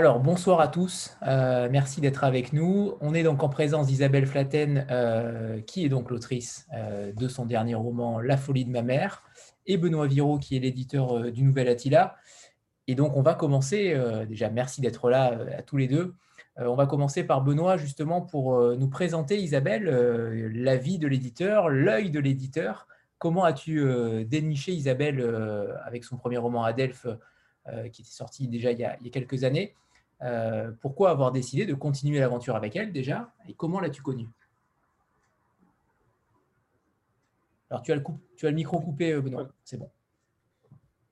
Alors, bonsoir à tous. Euh, merci d'être avec nous. On est donc en présence d'Isabelle Flatten, euh, qui est donc l'autrice euh, de son dernier roman La folie de ma mère, et Benoît Viraud, qui est l'éditeur du Nouvel Attila. Et donc, on va commencer. déjà, merci d'être là à tous les deux. on va commencer par Benoît, justement, pour nous présenter, Isabelle, la vie de l'éditeur, l'œil de l'éditeur. Comment as-tu déniché Isabelle avec son premier roman Adelphes qui était sortie déjà il y a, quelques années? Euh, pourquoi avoir décidé de continuer l'aventure avec elle déjà Et comment l'as-tu connue? Alors, tu as, le tu as le micro coupé, euh, Benoît. C'est bon.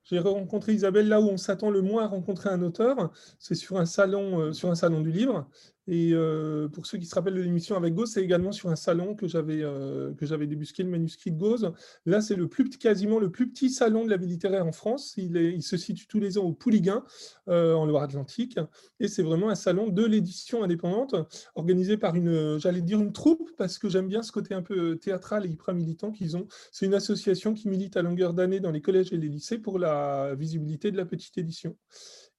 J'ai rencontré Isabelle là où on s'attend le moins à rencontrer un auteur. C'est sur un salon, sur un salon du livre. Et euh, pour ceux qui se rappellent de l'émission avec Gauze, c'est également sur un salon que j'avais euh, que j'avais débusqué le manuscrit de Gauze. Là, c'est le plus quasiment le plus petit salon de la vie littéraire en France. Il, se situe tous les ans au Pouliguen, euh, en Loire-Atlantique, et c'est vraiment un salon de l'édition indépendante organisé par une, j'allais dire une troupe, parce que j'aime bien ce côté un peu théâtral et hyper militant qu'ils ont. C'est une association qui milite à longueur d'année dans les collèges et les lycées pour la visibilité de la petite édition.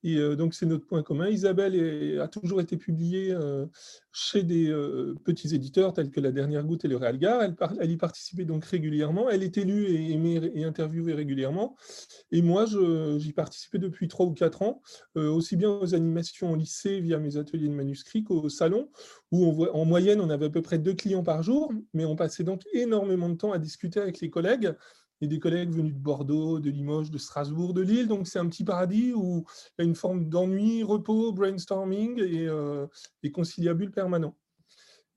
Et euh, donc, c'est notre point commun. Isabelle a toujours été publiée euh, chez des euh, petits éditeurs tels que La Dernière Goutte et Le Réal Gare. Elle, elle, y participait donc régulièrement. Elle est élue et aimée et interviewée régulièrement. Et moi, j'y participais depuis trois ou quatre ans, aussi bien aux animations au lycée via mes ateliers de manuscrits qu'au salon, où en moyenne, on avait à peu près deux clients par jour, mais on passait donc énormément de temps à discuter avec les collègues et des collègues venus de Bordeaux, de Limoges, de Strasbourg, de Lille. Donc c'est un petit paradis où il y a une forme d'ennui, repos, brainstorming et, euh, conciliabule permanent.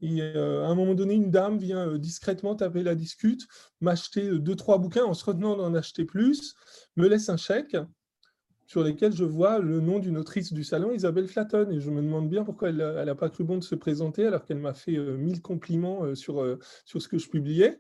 Et euh, à un moment donné, une dame vient euh, discrètement taper la discute, m'acheter deux, trois bouquins en se retenant d'en acheter plus, me laisse un chèque sur lequel je vois le nom d'une autrice du salon, Isabelle Flatten. Et je me demande bien pourquoi elle n'a pas cru bon de se présenter alors qu'elle m'a fait mille compliments sur, sur ce que je publiais.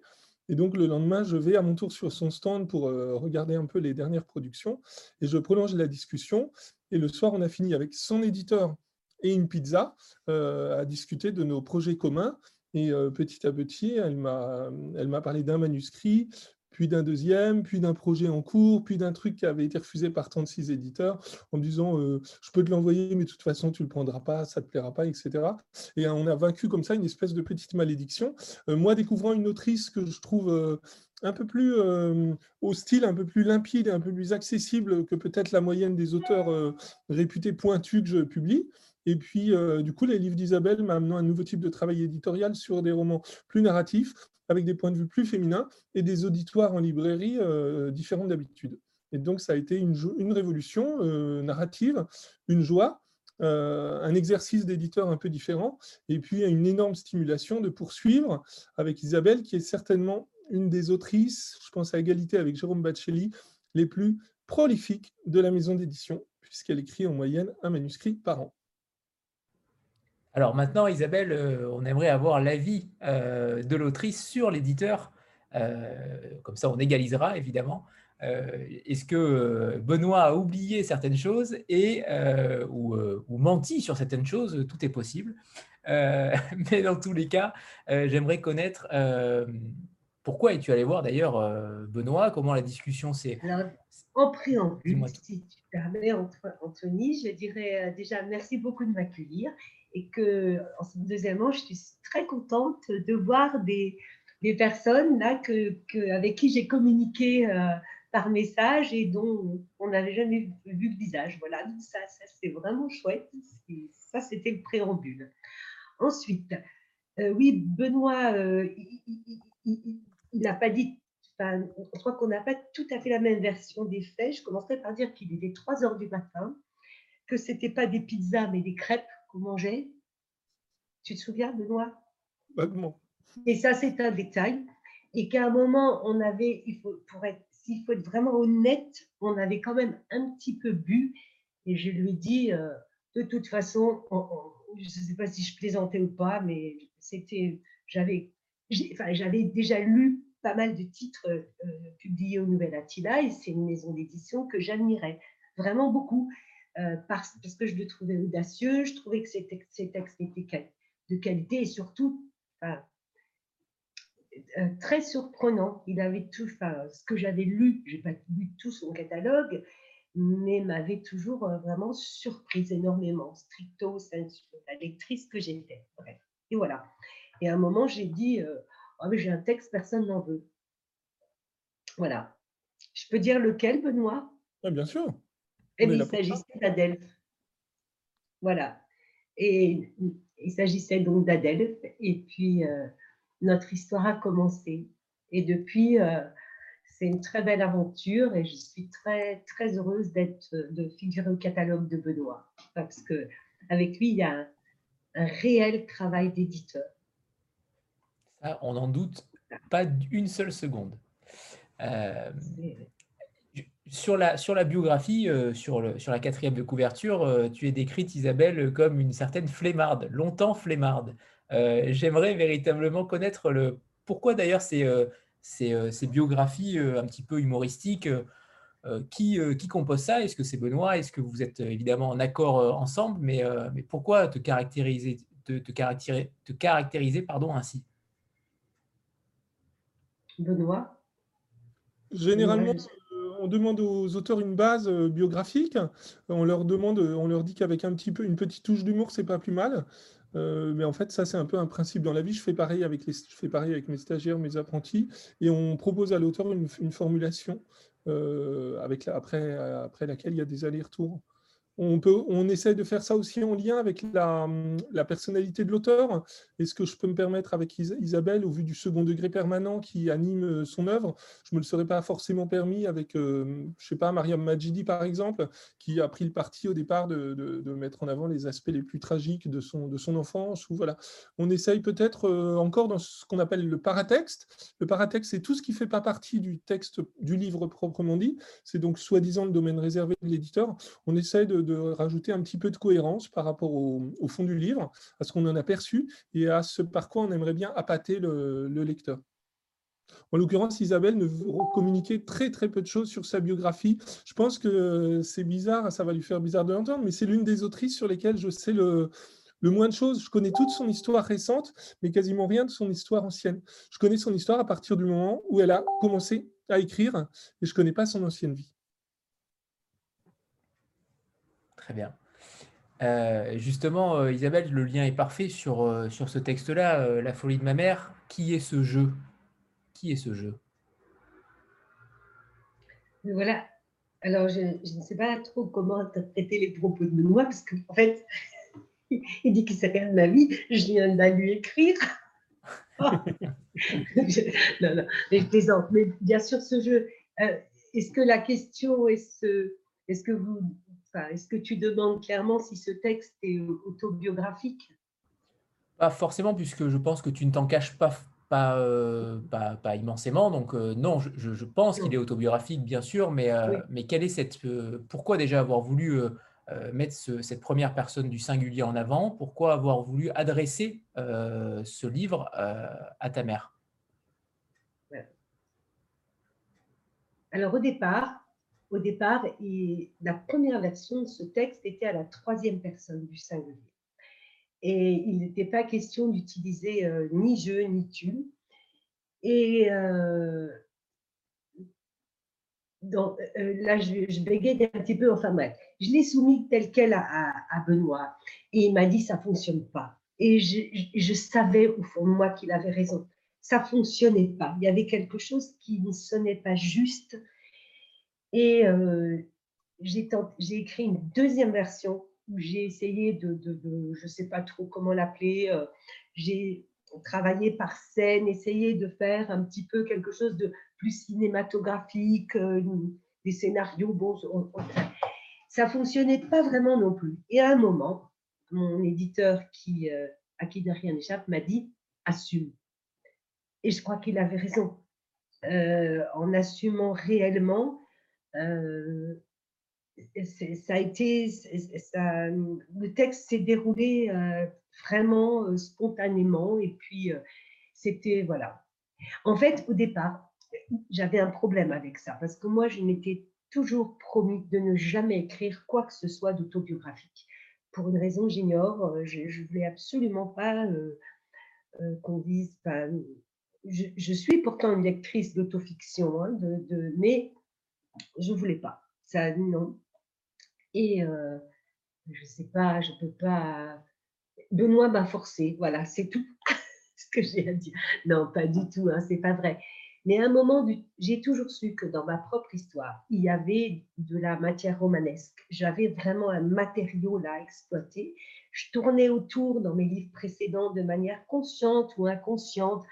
Et donc, le lendemain, je vais à mon tour sur son stand pour euh, regarder un peu les dernières productions et je prolonge la discussion. Et le soir, on a fini avec son éditeur et une pizza euh, à discuter de nos projets communs. Et euh, petit à petit, elle m'a parlé d'un manuscrit, puis d'un deuxième, puis d'un projet en cours, puis d'un truc qui avait été refusé par 36 éditeurs, en disant euh, je peux te l'envoyer, mais de toute façon, tu ne le prendras pas, ça ne te plaira pas, etc. Et on a vaincu comme ça une espèce de petite malédiction. Euh, moi, découvrant une autrice que je trouve euh, un peu plus au style, un peu plus limpide et un peu plus accessible que peut-être la moyenne des auteurs réputés pointus que je publie, et puis, du coup, les livres d'Isabelle m'amenant un nouveau type de travail éditorial sur des romans plus narratifs, avec des points de vue plus féminins et des auditoires en librairie euh, différents d'habitude. Et donc, ça a été une, révolution euh, narrative, une joie, euh, un exercice d'éditeur un peu différent, et puis une énorme stimulation de poursuivre avec Isabelle, qui est certainement une des autrices, je pense à égalité avec Jérôme Bacelli, les plus prolifiques de la maison d'édition, puisqu'elle écrit en moyenne un manuscrit par an. Alors maintenant, Isabelle, euh, on aimerait avoir l'avis euh, de l'autrice sur l'éditeur. Euh, comme ça, on égalisera, évidemment. Est-ce que Benoît a oublié certaines choses et, ou, menti sur certaines choses Tout est possible. mais dans tous les cas, j'aimerais connaître pourquoi es-tu allé voir d'ailleurs Benoît? Comment la discussion s'est... En préambule, si tu permets, Anthony, je dirais déjà merci beaucoup de m'accueillir et que, deuxièmement, je suis très contente de voir des, personnes là avec qui j'ai communiqué euh, par message et dont on n'avait jamais vu le visage. Voilà, ça, ça c'est vraiment chouette. Ça, c'était le préambule. Ensuite, euh, oui, Benoît, euh, il n'a pas dit, enfin, je crois qu'on n'a pas tout à fait la même version des faits. Je commencerai par dire qu'il était 3 heures du matin, que ce n'était pas des pizzas, mais des crêpes qu'on mangeait. Tu te souviens, Benoît? Vaguement. Et ça, c'est un détail. Et qu'à un moment, on avait, il faut, pour être, s'il faut être vraiment honnête, on avait quand même un petit peu bu. Et je lui ai dit, euh, de toute façon, je ne sais pas si je plaisantais ou pas, mais c'était, j'avais, enfin, j'avais déjà lu pas mal de titres euh, publiés au Nouvel Attila, et c'est une maison d'édition que j'admirais vraiment beaucoup. Euh, parce, que je le trouvais audacieux, je trouvais que ces, textes, étaient de qualité et surtout euh, très surprenant. Il avait tout, ce que j'avais lu, j'ai pas lu tout son catalogue, mais m'avait toujours vraiment surprise énormément, stricto sensu, la lectrice que j'étais. Et voilà. Et à un moment, j'ai dit, oh, j'ai un texte, personne n'en veut. Voilà. Je peux dire lequel, Benoît? Oui, bien sûr. Eh il s'agissait d'Adelphes. Voilà. Et il s'agissait donc d'Adelphes. Et puis, euh, notre histoire a commencé. Et depuis, euh, c'est une très belle aventure et je suis très, très heureuse d'être, de figurer au catalogue de Benoît. Parce que avec lui, il y a un, un réel travail d'éditeur. Ça, on n'en doute pas une seule seconde. Euh, sur la, sur la biographie, euh, sur, le, sur la quatrième de couverture, euh, tu es décrite, Isabelle, comme une certaine flemmarde, longtemps flemmarde. J'aimerais véritablement connaître le pourquoi d'ailleurs ces, ces, ces, biographies un petit peu humoristiques. qui, qui compose ça? Est-ce que c'est Benoît? Est-ce que vous êtes évidemment en accord ensemble? Mais, mais pourquoi te caractériser, te, te caractériser, te caractériser pardon, ainsi? Benoît. Généralement, euh, on demande aux auteurs une base euh, biographique. On leur demande, on leur dit qu'avec une petite touche d'humour, c'est pas plus mal. Euh, mais en fait, ça, c'est un peu un principe dans la vie. Je fais pareil avec, mes stagiaires, mes apprentis, et on propose à l'auteur une, formulation après, après laquelle il y a des allers-retours. On, peut, on essaie de faire ça aussi en lien avec la, personnalité de l'auteur. Est-ce que je peux me permettre avec Isabelle, au vu du second degré permanent qui anime euh, son œuvre, je ne me le serais pas forcément permis avec, euh, je sais pas, Mariam Majidi par exemple, qui a pris le parti au départ de, mettre en avant les aspects les plus tragiques de son, de son enfance. Ou voilà. On essaye peut-être euh, encore dans ce qu'on appelle le paratexte. Le paratexte, c'est tout ce qui ne fait pas partie du texte du livre proprement dit. C'est donc soi-disant le domaine réservé de l'éditeur. On essaye de de rajouter un petit peu de cohérence par rapport au, fond du livre, à ce qu'on en a perçu et à ce par quoi on aimerait bien appâter le, lecteur. En l'occurrence, Isabelle ne communiquait très très peu de choses sur sa biographie. Je pense que c'est bizarre, ça va lui faire bizarre de l'entendre, mais c'est l'une des autrices sur lesquelles je sais le, le moins de choses. Je connais toute son histoire récente, mais quasiment rien de son histoire ancienne. Je connais son histoire à partir du moment où elle a commencé à écrire, et je ne connais pas son ancienne vie. Très bien. Euh, justement, euh, Isabelle, le lien est parfait sur, euh, ce texte-là, La folie de ma mère. Qui est ce jeu? Qui est ce jeu? Voilà. Alors, je, ne sais pas trop comment interpréter les propos de Benoît, parce qu'en en fait, il dit qu'il sait rien de ma vie. Je viens d'aller lui écrire. non, non, mais je plaisante. Mais bien sûr, ce jeu, est-ce que la question est ce, est-ce que vous est-ce que tu demandes clairement si ce texte est autobiographique? Pas forcément, puisque je pense que tu ne t'en caches pas, pas, euh, pas, immensément. Donc euh, non, je, pense qu'il est autobiographique, bien sûr, mais, euh, mais quelle est cette, pourquoi déjà avoir voulu mettre cette première personne du singulier en avant? Pourquoi avoir voulu adresser ce livre à ta mère? Alors au départ, au départ, la première version de ce texte était à la troisième personne du singulier. Et il n'était pas question d'utiliser euh, ni je ni tu. Et euh, euh, là, je, je bégayais un petit peu, enfin bref, je l'ai soumis tel quel à, Benoît. Et il m'a dit, ça ne fonctionne pas. Et je, je, savais au fond de moi qu'il avait raison. Ça ne fonctionnait pas. Il y avait quelque chose qui ne sonnait pas juste et euh, j'ai écrit une deuxième version où j'ai essayé de, je ne sais pas trop comment l'appeler, euh, j'ai travaillé par scène, essayé de faire un petit peu quelque chose de plus cinématographique, euh, des scénarios. Bon, ça fonctionnait pas vraiment non plus. Et à un moment, mon éditeur qui, à qui rien n'échappe m'a dit assume. Et je crois qu'il avait raison. en assumant réellement, euh, ça a été, le texte s'est déroulé euh, vraiment euh, spontanément et puis c'était voilà. En fait, au départ, j'avais un problème avec ça parce que moi, je m'étais toujours promis de ne jamais écrire quoi que ce soit d'autobiographique. Pour une raison j'ignore, je, ne voulais absolument pas qu'on dise. je, suis pourtant une lectrice d'autofiction, hein, mais je voulais pas. Ça, non. Et je ne sais pas, je peux pas. Benoît m'a forcé, voilà, c'est tout ce que j'ai à dire. Non, pas du tout, hein, c'est pas vrai. Mais à un moment, j'ai toujours su que dans ma propre histoire, il y avait de la matière romanesque. J'avais vraiment un matériau là à exploiter. Je tournais autour dans mes livres précédents de manière consciente ou inconsciente.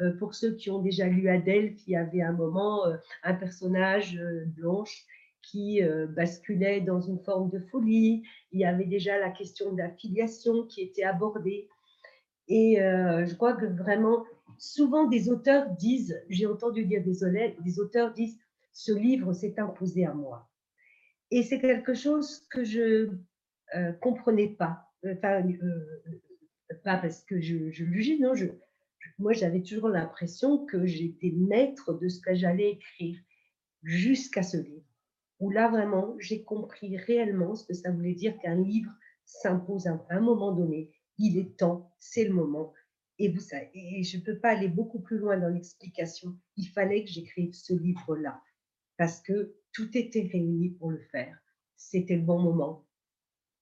Euh, pour ceux qui ont déjà lu Adèle, il y avait un moment euh, un personnage euh, blanche qui basculait dans une forme de folie. Il y avait déjà la question de la filiation qui était abordée. Et je crois que vraiment, souvent des auteurs disent, j'ai entendu dire des, des auteurs disent, ce livre s'est imposé à moi. Et c'est quelque chose que je ne comprenais pas. Enfin, pas parce que je, je non, je, moi j'avais toujours l'impression que j'étais maître de ce que j'allais écrire jusqu'à ce livre, où là vraiment j'ai compris réellement ce que ça voulait dire qu'un livre s'impose à un moment donné. Il est temps, c'est le moment. Et, vous savez, et je ne peux pas aller beaucoup plus loin dans l'explication. Il fallait que j'écrive ce livre-là parce que tout était réuni pour le faire. C'était le bon moment.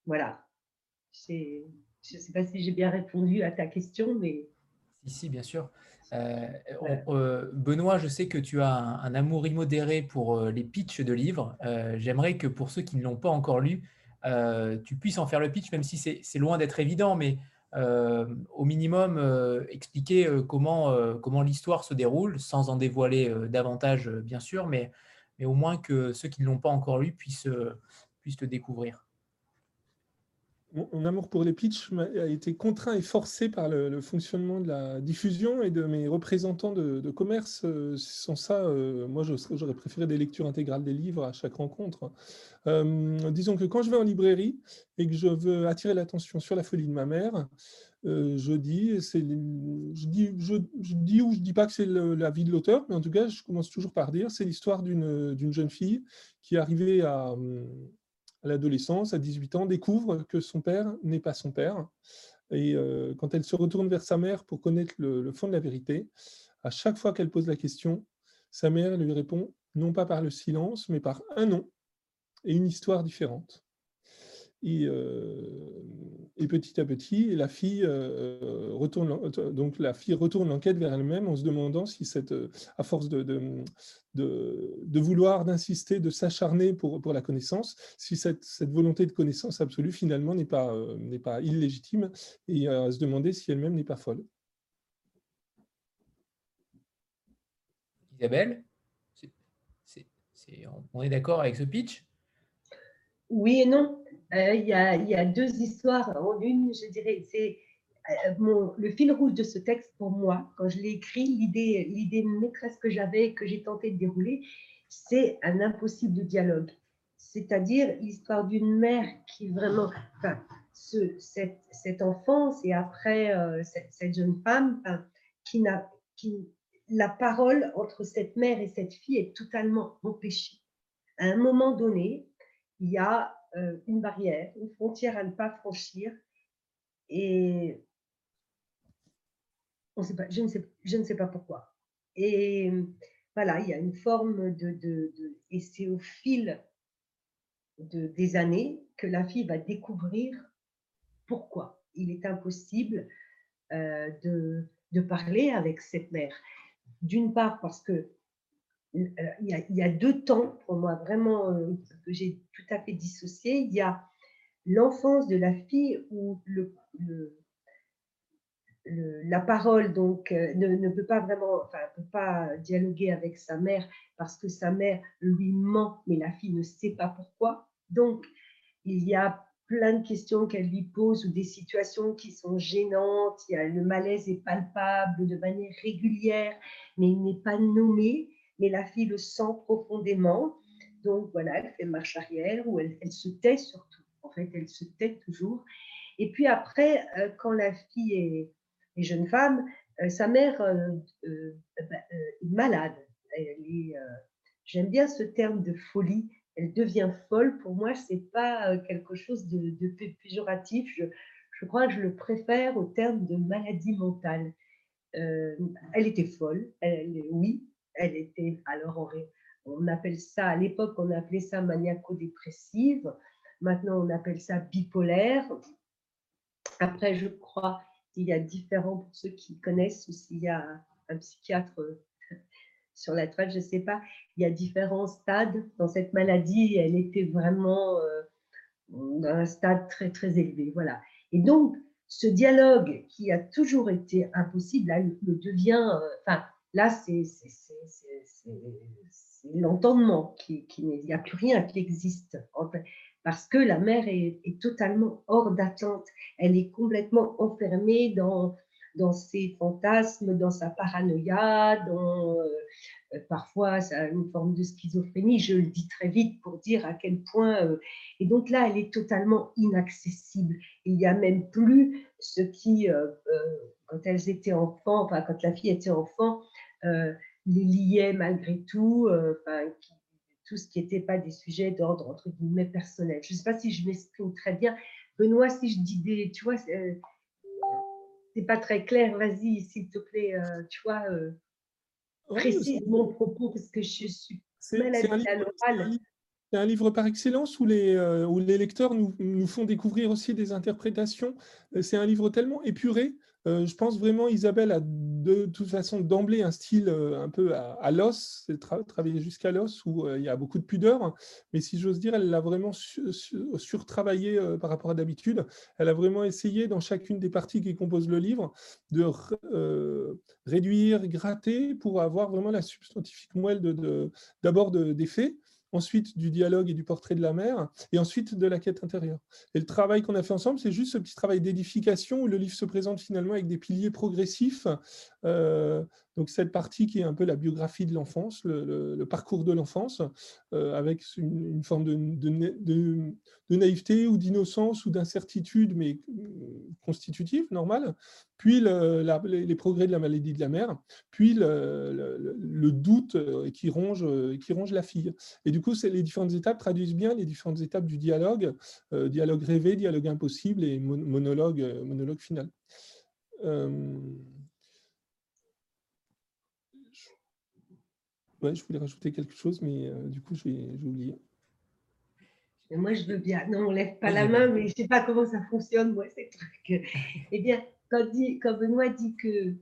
Voilà. Je ne sais pas si j'ai bien répondu à ta question, mais... Si, bien sûr. Euh, euh, Benoît, je sais que tu as un, amour immodéré pour euh, les pitchs de livres. J'aimerais que pour ceux qui ne l'ont pas encore lu, tu puisses en faire le pitch, même si c'est loin d'être évident, mais au minimum expliquer comment, comment l'histoire se déroule, sans en dévoiler davantage, bien sûr, mais, mais au moins que ceux qui ne l'ont pas encore lu puissent, puissent le découvrir. Mon amour pour les pitchs a été contraint et forcé par le, fonctionnement de la diffusion et de mes représentants de, commerce. Sans ça, moi, j'aurais préféré des lectures intégrales des livres à chaque rencontre. disons que quand je vais en librairie et que je veux attirer l'attention sur la folie de ma mère, je dis, je dis, je, dis ou je dis pas que c'est la vie de l'auteur, mais en tout cas, je commence toujours par dire, c'est l'histoire d'une jeune fille qui est arrivée à, à l'adolescence, à 18 ans, découvre que son père n'est pas son père. Et euh, quand elle se retourne vers sa mère pour connaître le, fond de la vérité, à chaque fois qu'elle pose la question, sa mère lui répond non pas par le silence, mais par un nom et une histoire différente. Et, euh, et, petit à petit, la fille, euh, retourne, donc la fille retourne l'enquête vers elle-même en se demandant si, cette, à force de, de, de, vouloir, d'insister, de s'acharner pour, pour la connaissance, si cette, cette, volonté de connaissance absolue, finalement, n'est pas, euh, n'est pas illégitime, et à se demander si elle-même n'est pas folle. Isabelle, on est d'accord avec ce pitch? Oui et non. Euh, il, y a, deux histoires en une, je dirais, c'est euh, le fil rouge de ce texte pour moi, quand je l'ai écrit, l'idée, maîtresse que j'avais, que j'ai tenté de dérouler, c'est un impossible dialogue. C'est-à-dire l'histoire d'une mère qui vraiment, enfin, ce, cette, enfance et après euh, cette, jeune femme la parole entre cette mère et cette fille est totalement empêchée. À un moment donné, il y a une barrière, une frontière à ne pas franchir. Et on sait pas, je, ne sais, pas pourquoi. Et voilà, il y a une forme de... de, et c'est au fil de, des années que la fille va découvrir pourquoi il est impossible euh, de, de parler avec cette mère. D'une part parce que il y, a, deux temps pour moi vraiment euh, que j'ai tout à fait dissocié. Il y a l'enfance de la fille où la parole donc euh, ne, peut pas vraiment, enfin, peut pas dialoguer avec sa mère parce que sa mère lui ment, mais la fille ne sait pas pourquoi. Donc il y a plein de questions qu'elle lui pose ou des situations qui sont gênantes. Il y a, le malaise est palpable de manière régulière, mais il n'est pas nommé mais la fille le sent profondément. Donc voilà, elle fait marche arrière ou elle, se tait surtout. En fait, elle se tait toujours. Et puis après, euh, quand la fille est, jeune femme, euh, sa mère euh, bah, est malade. j'aime bien ce terme de folie. Elle devient folle. Pour moi, c'est pas quelque chose de, péjoratif. Je, crois que je le préfère au terme de maladie mentale. elle était folle, oui, elle était, alors on, appelle ça, à l'époque, on appelait ça maniaco-dépressive. maintenant on appelle ça bipolaire. Après, je crois qu'il y a différents, pour ceux qui connaissent, ou s'il y a un psychiatre sur la toile, je ne sais pas, il y a différents stades dans cette maladie. Elle était vraiment euh, dans un stade très, très élevé. Voilà. Et donc, ce dialogue qui a toujours été impossible, là, le devient, euh, enfin, là, c'est l'entendement, qui, il n'y a plus rien qui existe, parce que la mère est, totalement hors d'attente. Elle est complètement enfermée dans, ses fantasmes, dans sa paranoïa, dans euh, parfois une forme de schizophrénie. Je le dis très vite pour dire à quel point. Euh, et donc là, elle est totalement inaccessible. Il n'y a même plus ce qui, euh, quand elles étaient enfants, enfin quand la fille était enfant, les liait malgré tout, enfin, tout ce qui n'était pas des sujets d'ordre entre guillemets personnel. Je ne sais pas si je m'exprime très bien. Benoît, si je dis des, tu vois, c'est pas très clair, vas-y, s'il te plaît, euh, tu vois, euh, précise mon propos parce que je suis mal à l'oral. C'est un livre par excellence où les, euh, où les lecteurs nous, nous, font découvrir aussi des interprétations. C'est un livre tellement épuré euh, je pense vraiment Isabelle a de toute façon d'emblée un style euh, un peu à, l'os, c'est travailler jusqu'à l'os où euh, il y a beaucoup de pudeur, mais si j'ose dire, elle l'a vraiment surtravaillé par rapport à d'habitude. Elle a vraiment essayé dans chacune des parties qui composent le livre de réduire, gratter pour avoir vraiment la substantifique moelle d'abord de, des faits ensuite du dialogue et du portrait de la mère, et ensuite de la quête intérieure. Et le travail qu'on a fait ensemble, c'est juste ce petit travail d'édification où le livre se présente finalement avec des piliers progressifs. Euh, donc cette partie qui est un peu la biographie de l'enfance, le, parcours de l'enfance, euh, avec une, forme de, naïveté ou d'innocence ou d'incertitude, mais constitutive, normale, puis les progrès de la maladie de la mère, puis le, doute euh, qui ronge, la fille. Et du coup, les différentes étapes traduisent bien les différentes étapes du dialogue, euh, dialogue rêvé, dialogue impossible et monologue final. Ouais, je voulais rajouter quelque chose, mais euh, du coup, j'ai oublié. Moi, je veux bien. Non, on ne lève pas la main, mais je ne sais pas comment ça fonctionne, moi, ces trucs. Eh bien, quand, dit, quand Benoît dit que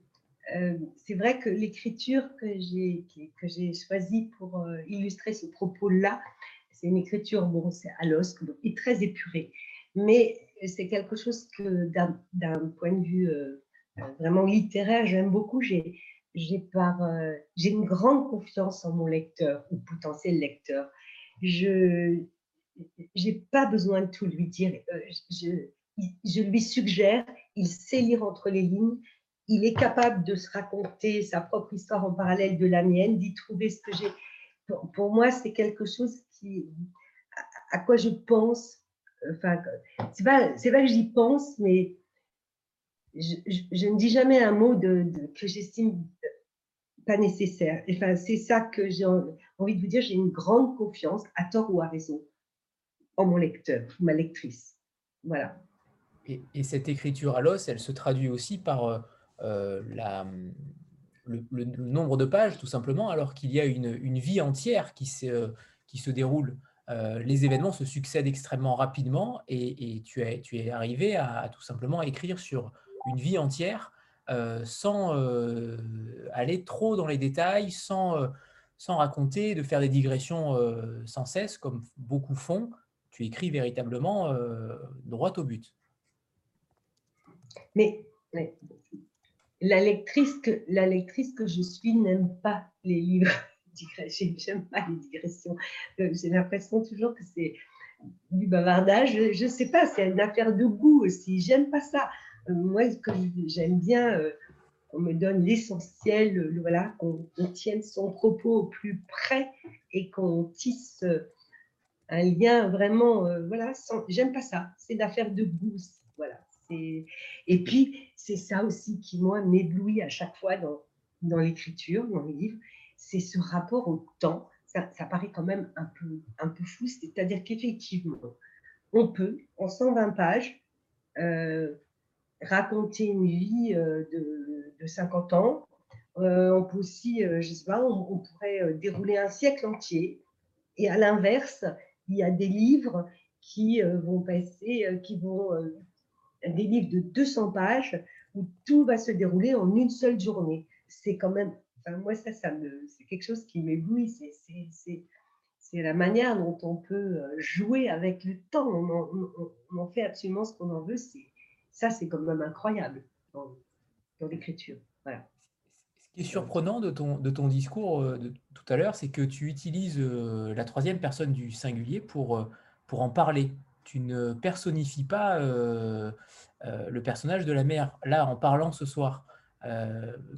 euh, c'est vrai que l'écriture que j'ai choisie pour euh, illustrer ce propos-là, c'est une écriture, bon, c'est à l'os, et très épurée. Mais c'est quelque chose que, d'un point de vue vraiment littéraire, j'aime beaucoup. J'ai euh, j'ai une grande confiance en mon lecteur ou potentiel lecteur. Je n'ai pas besoin de tout lui dire. Euh, je, je, lui suggère, il sait lire entre les lignes, il est capable de se raconter sa propre histoire en parallèle de la mienne, d'y trouver ce que j'ai. Pour, moi, c'est quelque chose qui, à, quoi je pense. Enfin, c'est pas, pas que j'y pense, mais je, ne dis jamais un mot de, que j'estime pas nécessaire. Enfin, c'est ça que j'ai envie de vous dire. J'ai une grande confiance, à tort ou à raison, en mon lecteur, ma lectrice. Voilà. Et, cette écriture à l'os, elle se traduit aussi par euh, euh, le, nombre de pages, tout simplement, alors qu'il y a une, vie entière qui se, se déroule. Euh, les événements se succèdent extrêmement rapidement et, tu es arrivé à, tout simplement écrire sur une vie entière euh, sans euh, aller trop dans les détails, sans, euh, sans raconter, de faire des digressions sans cesse, comme beaucoup font. Tu écris véritablement droit au but. Mais, la, lectrice que, la lectrice que je suis n'aime pas les livres J'aime pas les digressions. J'ai l'impression toujours que c'est du bavardage. Je ne sais pas, c'est une affaire de goût aussi. J'aime pas ça. Euh, moi, j'aime bien euh, qu'on me donne l'essentiel, voilà, qu'on tienne son propos au plus près et qu'on tisse euh, un lien vraiment, voilà, j'aime pas ça, c'est l'affaire de goût, voilà. Et puis, c'est ça aussi qui, moi, m'éblouit à chaque fois dans, dans l'écriture, dans les livres, c'est ce rapport au temps. Ça, ça, paraît quand même un peu, un peu fou, c'est-à-dire qu'effectivement, on peut, en 120 pages, raconter une vie euh, de, de 50 ans. Euh, on peut aussi, euh, je sais pas, on, pourrait dérouler un siècle entier. Et à l'inverse, il y a des livres qui vont passer, qui vont des livres de 200 pages où tout va se dérouler en une seule journée. C'est quand même, moi ça, ça me, c'est quelque chose qui m'éblouit. C'est, la manière dont on peut jouer avec le temps. On en, fait absolument ce qu'on en veut. C'est, ça, c'est quand même incroyable dans, l'écriture. Ce qui est surprenant de ton, de ton discours de tout à l'heure, c'est que tu utilises la troisième personne du singulier pour, pour en parler. Tu ne personnifies pas le personnage de la mère, là, en parlant ce soir.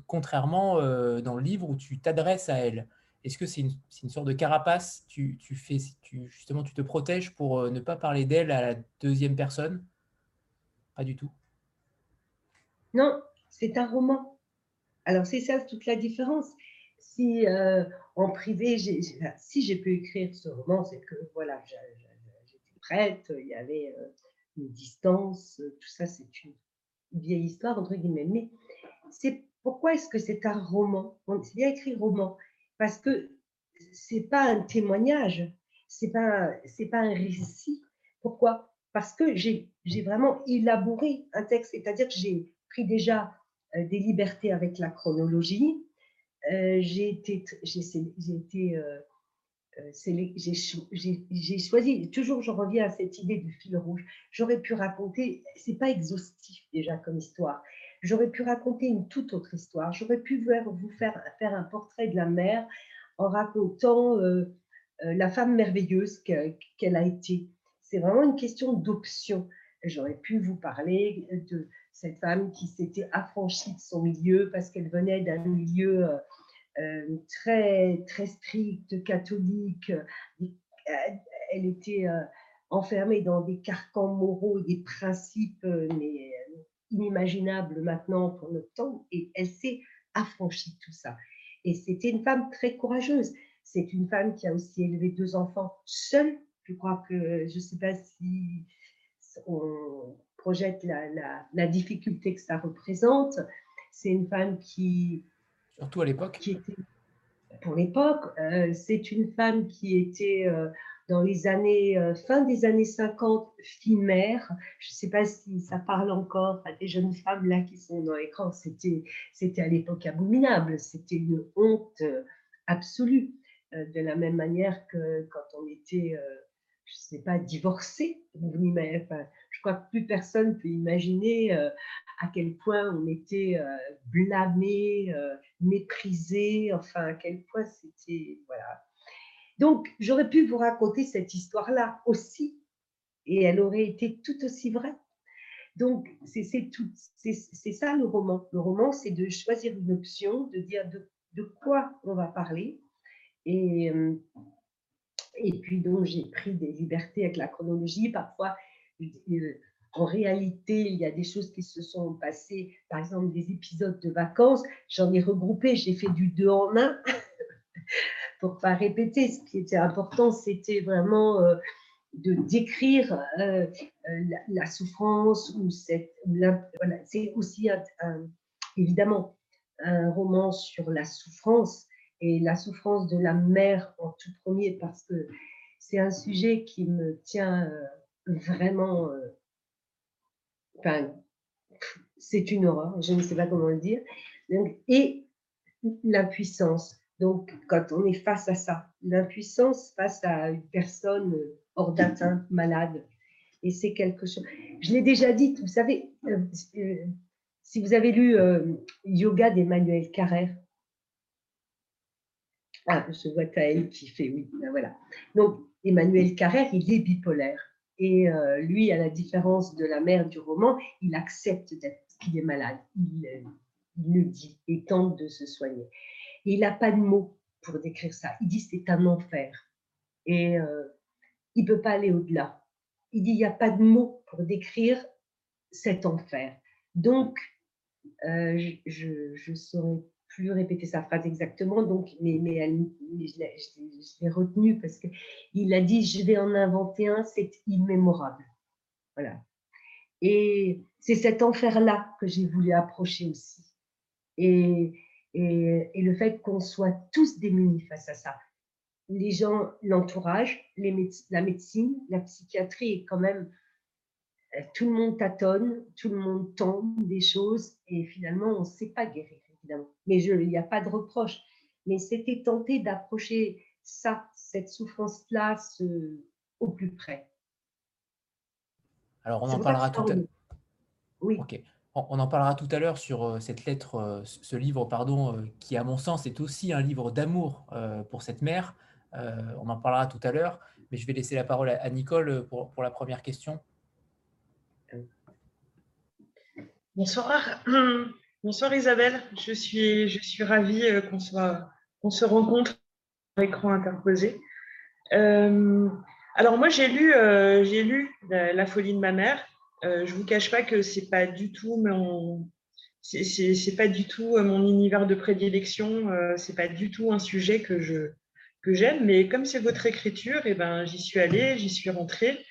contrairement dans le livre où tu t'adresses à elle. Est-ce que c'est une, une, sorte de carapace? Tu, tu, fais, tu, Justement, tu te protèges pour ne pas parler d'elle à la deuxième personne? Pas du tout. Non, c'est un roman. Alors, c'est ça toute la différence. Si euh, en privé, si j'ai pu écrire ce roman, c'est que voilà, j'étais prête, il y avait euh, une distance, tout ça, c'est une vieille histoire, entre guillemets. Mais c'est pourquoi est-ce que c'est un roman? C'est bien écrit roman, parce que c'est pas un témoignage, c'est pas, c'est pas un récit. Pourquoi? Parce que j'ai vraiment élaboré un texte, c'est-à-dire que j'ai pris déjà euh, des libertés avec la chronologie. Euh, j'ai euh, choisi, toujours je reviens à cette idée du fil rouge. J'aurais pu raconter, c'est pas exhaustif déjà comme histoire. J'aurais pu raconter une toute autre histoire. J'aurais pu vous faire, faire un portrait de la mère en racontant la femme merveilleuse qu'elle a été. C'est vraiment une question d'option. J'aurais pu vous parler de, cette femme qui s'était affranchie de son milieu parce qu'elle venait d'un milieu euh, euh, très, très strict, catholique. Euh, elle était enfermée dans des carcans moraux et des principes mais, inimaginables maintenant pour notre temps. Et elle s'est affranchie de tout ça. Et c'était une femme très courageuse. C'est une femme qui a aussi élevé deux enfants seule. Je crois que, je ne sais pas si on, projette la, la, difficulté que ça représente. C'est une femme qui... Surtout à l'époque. Qui était, pour l'époque, euh, c'est une femme qui était euh, dans les années, euh, fin des années 50, fille mère. Je ne sais pas si ça parle encore à des jeunes femmes là qui sont dans l'écran. C'était, c'était à l'époque abominable. C'était une honte absolue. de la même manière que quand on était je ne sais pas, divorcé. Enfin, je crois que plus personne peut imaginer euh, à quel point on était euh, blâmé, euh, méprisé, enfin à quel point c'était voilà. Donc j'aurais pu vous raconter cette histoire-là aussi, et elle aurait été tout aussi vraie. Donc c'est ça le roman. Le roman, c'est de choisir une option, de dire de, de quoi on va parler, et et puis, donc, j'ai pris des libertés avec la chronologie. Parfois, euh, en réalité, il y a des choses qui se sont passées, par exemple, des épisodes de vacances. J'en ai regroupé, j'ai fait du deux en un pour pas répéter. Ce qui était important, c'était vraiment euh, de décrire euh, la, souffrance ou cette. C'est aussi évidemment un roman sur la souffrance, et la souffrance de la mère en tout premier parce que c'est un sujet qui me tient euh, vraiment. Euh, enfin, c'est une horreur, je ne sais pas comment le dire. et l'impuissance. Donc, quand on est face à ça, l'impuissance face à une personne hors d'atteinte, malade, et c'est quelque chose. Je l'ai déjà dit, vous savez, euh, si vous avez lu Yoga d'Emmanuel Carrère, ah, je vois Taël qui fait oui. Ben voilà. Donc, Emmanuel Carrère, il est bipolaire. Et euh, lui, à la différence de la mère du roman, il accepte qu'il est malade. Il, euh, le dit et tente de se soigner. Et il n'a pas de mots pour décrire ça. Il dit c'est un enfer. Et euh, il ne peut pas aller au-delà. Il dit il n'y a pas de mots pour décrire cet enfer. Donc, je, je saurais plus répéter sa phrase exactement, donc, mais, mais, elle, je l'ai retenue parce qu'il a dit Je vais en inventer un, c'est immémorable. Voilà. Et c'est cet enfer-là que j'ai voulu approcher aussi. Et, et, et le fait qu'on soit tous démunis face à ça. les gens, l'entourage, la médecine, la psychiatrie est quand même euh, tout le monde tâtonne, tout le monde tente des choses et finalement on ne sait pas guérir évidemment. Mais il n'y a pas de reproche. Mais c'était tenter d'approcher ça, cette souffrance-là, au plus près. Alors on en parlera tout à l'heure. Oui. On en parlera tout à l'heure sur euh, cette lettre, euh, ce livre, pardon, qui à mon sens est aussi un livre d'amour pour cette mère. On en parlera tout à l'heure, mais je vais laisser la parole à Nicole pour la première question. Bonsoir. Bonsoir Isabelle. Je suis, je suis ravie euh, qu'on qu'on se rencontre par écran interposé. Euh, alors moi j'ai lu, euh, lu la, folie de ma mère. je ne vous cache pas que c'est pas pas du tout mon univers de prédilection. c'est pas du tout un sujet que je que j'aime. Mais comme c'est votre écriture, eh ben j'y suis allée, j'y suis rentrée.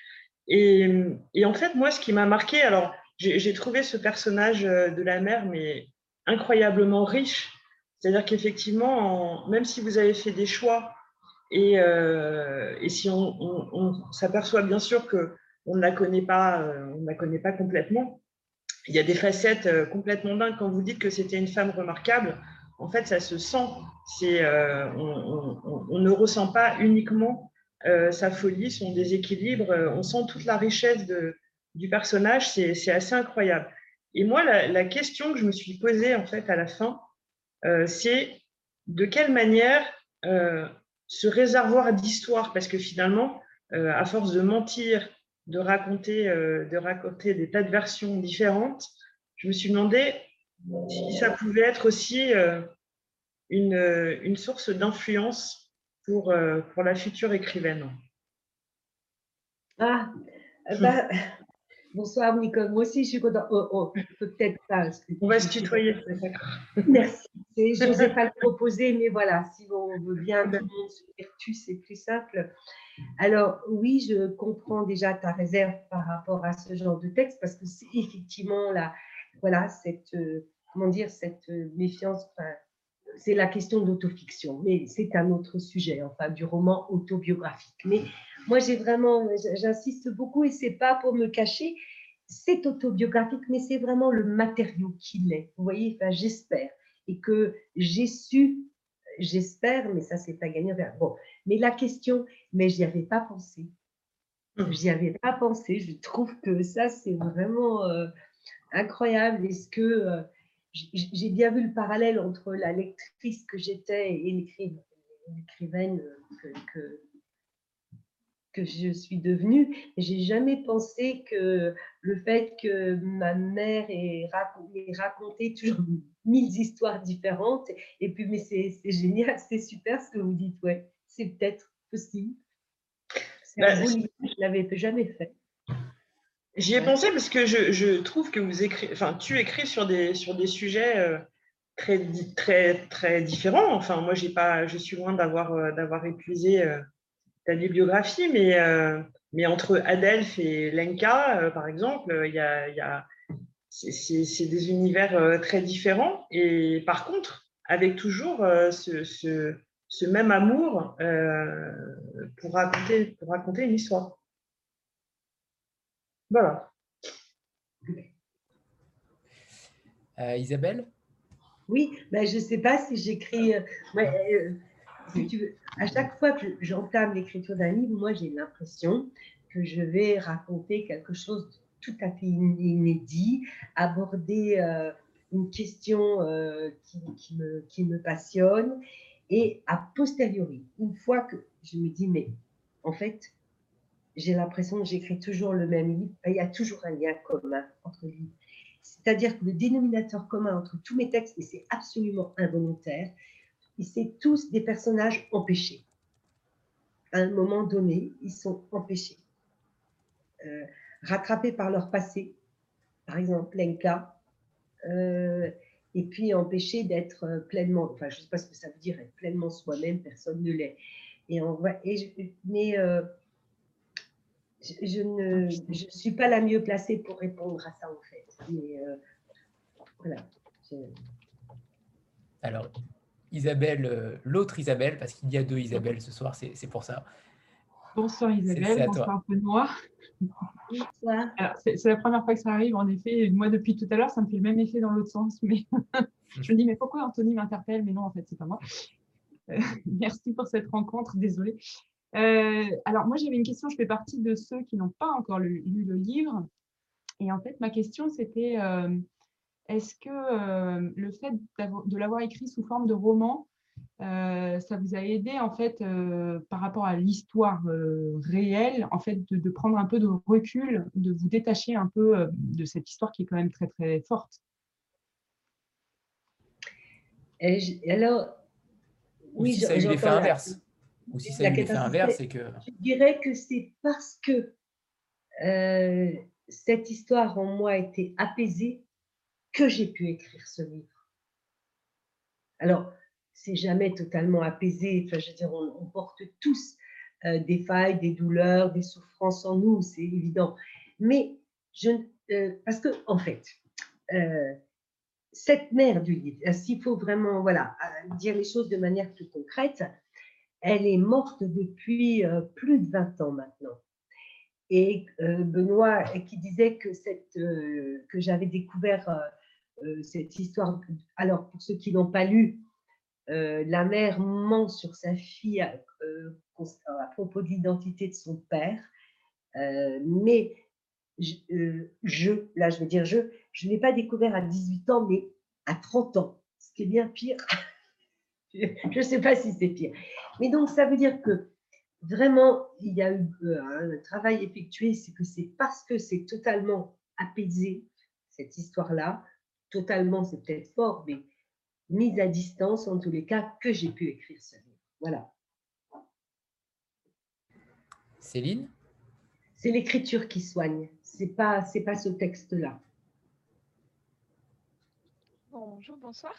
Et, et en fait moi ce qui m'a marqué, alors j'ai trouvé ce personnage euh, de la mère, mais incroyablement riche. C'est-à-dire qu'effectivement, même si vous avez fait des choix, et, euh, si on, s'aperçoit bien sûr que on ne la connaît pas, euh, on la connaît pas complètement, il y a des facettes complètement dingues. Quand vous dites que c'était une femme remarquable, en fait, ça se sent. On, ne ressent pas uniquement sa folie, son déséquilibre. On sent toute la richesse de, du personnage, c'est assez incroyable. Et moi, la, question que je me suis posée en fait à la fin, euh, c'est de quelle manière euh, ce réservoir d'histoire, parce que finalement, euh, à force de mentir, de raconter, de raconter des tas de versions différentes, je me suis demandé si ça pouvait être aussi une, source d'influence pour, pour la future écrivaine. Ah, bah, Bonsoir, Nicole. Moi aussi, je suis contente. Oh, oh, peut-être pas. On va se tutoyer, Merci. Je n'osais pas le proposer, mais voilà, si on veut bien vertu, c'est plus simple. Alors, oui, je comprends déjà ta réserve par rapport à ce genre de texte, parce que c'est effectivement là, voilà, cette, euh, comment dire, cette méfiance, c'est la question d'autofiction, mais c'est un autre sujet, enfin, du roman autobiographique. Mais moi, j'ai vraiment, j'insiste beaucoup, et c'est pas pour me cacher, c'est autobiographique, mais c'est vraiment le matériau qu'il est. Vous voyez, enfin, j'espère, et que j'ai su, j'espère, mais ça, c'est pas gagné. Bon, mais la question, mais j'y avais pas pensé. Mmh. J'y avais pas pensé. Je trouve que ça, c'est vraiment euh, incroyable. Est-ce que euh, j'ai bien vu le parallèle entre la lectrice que j'étais et l'écrivaine que, que, je suis devenue. J'ai jamais pensé que le fait que ma mère ait raconté, toujours mille histoires différentes, et puis, mais c'est génial, c'est super ce que vous dites, ouais, c'est peut-être possible. C'est un bah, je l'avais jamais fait. J'y ai pensé parce que je, trouve que vous écrivez, enfin, tu écris sur des, sur des sujets euh, très, très, très différents. Enfin, moi, j'ai pas, je suis loin d'avoir, euh, d'avoir épuisé euh, ta bibliographie, mais, mais entre Adelph et Lenka, par exemple, il y a, y a c'est, des univers très différents. Et par contre, avec toujours ce, ce, ce, même amour pour, raconter, pour raconter une histoire. Voilà. Euh, Isabelle? Oui, ben, je ne sais pas si j'écris. Euh, euh, à chaque fois que j'entame l'écriture d'un livre, moi j'ai l'impression que je vais raconter quelque chose de tout à fait inédit, aborder une question qui, me, qui me passionne. Et a posteriori, une fois que je me dis, mais en fait, j'ai l'impression que j'écris toujours le même livre. Il y a toujours un lien commun entre les livres. C'est-à-dire que le dénominateur commun entre tous mes textes, et c'est absolument involontaire, c'est tous des personnages empêchés. À un moment donné, ils sont empêchés. Euh, rattrapés par leur passé, par exemple Lenka, euh, et puis empêchés d'être pleinement, enfin je ne sais pas ce que ça veut dire, être pleinement soi-même, personne ne l'est. Et on voit, et mais euh, je, ne je suis pas la mieux placée pour répondre à ça, en fait. Mais euh, voilà. Alors, Isabelle, l'autre Isabelle, parce qu'il y a deux Isabelle ce soir, c'est pour ça. Bonsoir Isabelle, bonsoir Benoît. C'est la première fois que ça arrive, en effet. Moi, depuis tout à l'heure, ça me fait le même effet dans l'autre sens. Mais je me dis, mais pourquoi Anthony m'interpelle? Mais non, en fait, c'est pas moi. Euh, merci pour cette rencontre, désolée. Euh, alors, moi, j'avais une question. Je fais partie de ceux qui n'ont pas encore lu, le livre. Et en fait, ma question, c'était euh, est-ce que le fait de l'avoir écrit sous forme de roman, euh, ça vous a aidé en fait euh, par rapport à l'histoire euh, réelle, en fait de, prendre un peu de recul, de vous détacher un peu de cette histoire qui est quand même très très forte? alors, oui, si ça a eu l'effet inverse. Ou si ça a eu l'effet inverse, c'est que. Je dirais que c'est parce que cette histoire en moi a été apaisée que j'ai pu écrire ce livre. Alors, c'est jamais totalement apaisé. Enfin, je veux dire, on, porte tous euh, des failles, des douleurs, des souffrances en nous, c'est évident. Mais je, euh, parce que en fait, euh, cette mère du livre, s'il faut vraiment voilà dire les choses de manière plus concrète, elle est morte depuis plus de 20 ans maintenant. Et Benoît qui disait que cette que j'avais découvert cette histoire. Alors pour ceux qui n'ont pas lu, euh, la mère ment sur sa fille à, euh, propos de l'identité de son père, euh, mais je, là je veux dire je, je ne l'ai pas découvert à 18 ans, mais à 30 ans, ce qui est bien pire. je ne sais pas si c'est pire. Mais donc ça veut dire que vraiment, il y a eu un travail effectué, c'est que c'est parce que c'est totalement apaisé, cette histoire-là, totalement, c'est peut-être fort, mais mise à distance, en tous les cas, que j'ai pu écrire ce livre. Voilà. Céline? C'est l'écriture qui soigne, c'est pas, c'est pas ce texte-là. bonjour, bonsoir.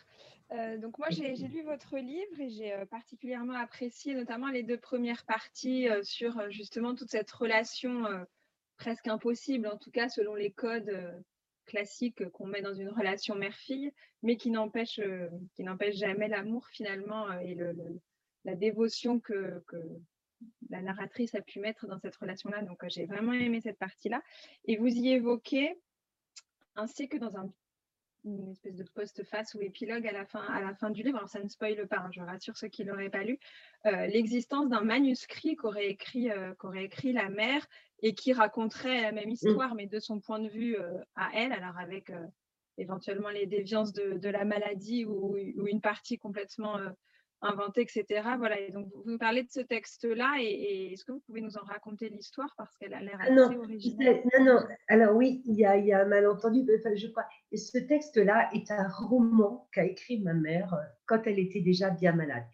Euh, donc moi, j'ai lu votre livre et j'ai euh, particulièrement apprécié notamment les deux premières parties euh, sur justement toute cette relation presque impossible, en tout cas selon les codes classique qu'on met dans une relation mère-fille, mais qui n'empêche euh, qui n'empêche jamais l'amour finalement euh, et la dévotion que, que, la narratrice a pu mettre dans cette relation-là. Donc euh, j'ai vraiment aimé cette partie-là. Et vous y évoquez, ainsi que dans un une espèce de post-face ou épilogue à la fin, à la fin du livre. Alors, ça ne spoile pas, hein, je rassure ceux qui ne l'auraient pas lu. L'existence d'un manuscrit qu'aurait écrit, qu'aurait écrit la mère et qui raconterait la même mmh. histoire, mais de son point de vue euh, à elle, alors avec euh, éventuellement les déviances de, la maladie ou, une partie complètement euh, inventée, etc. Voilà, et donc vous nous parlez de ce texte-là, et, est-ce que vous pouvez nous en raconter l'histoire? Parce qu'elle a l'air assez non, originale Non, non, alors oui, il y a, il y a un malentendu, je crois. Et ce texte-là est un roman qu'a écrit ma mère quand elle était déjà bien malade.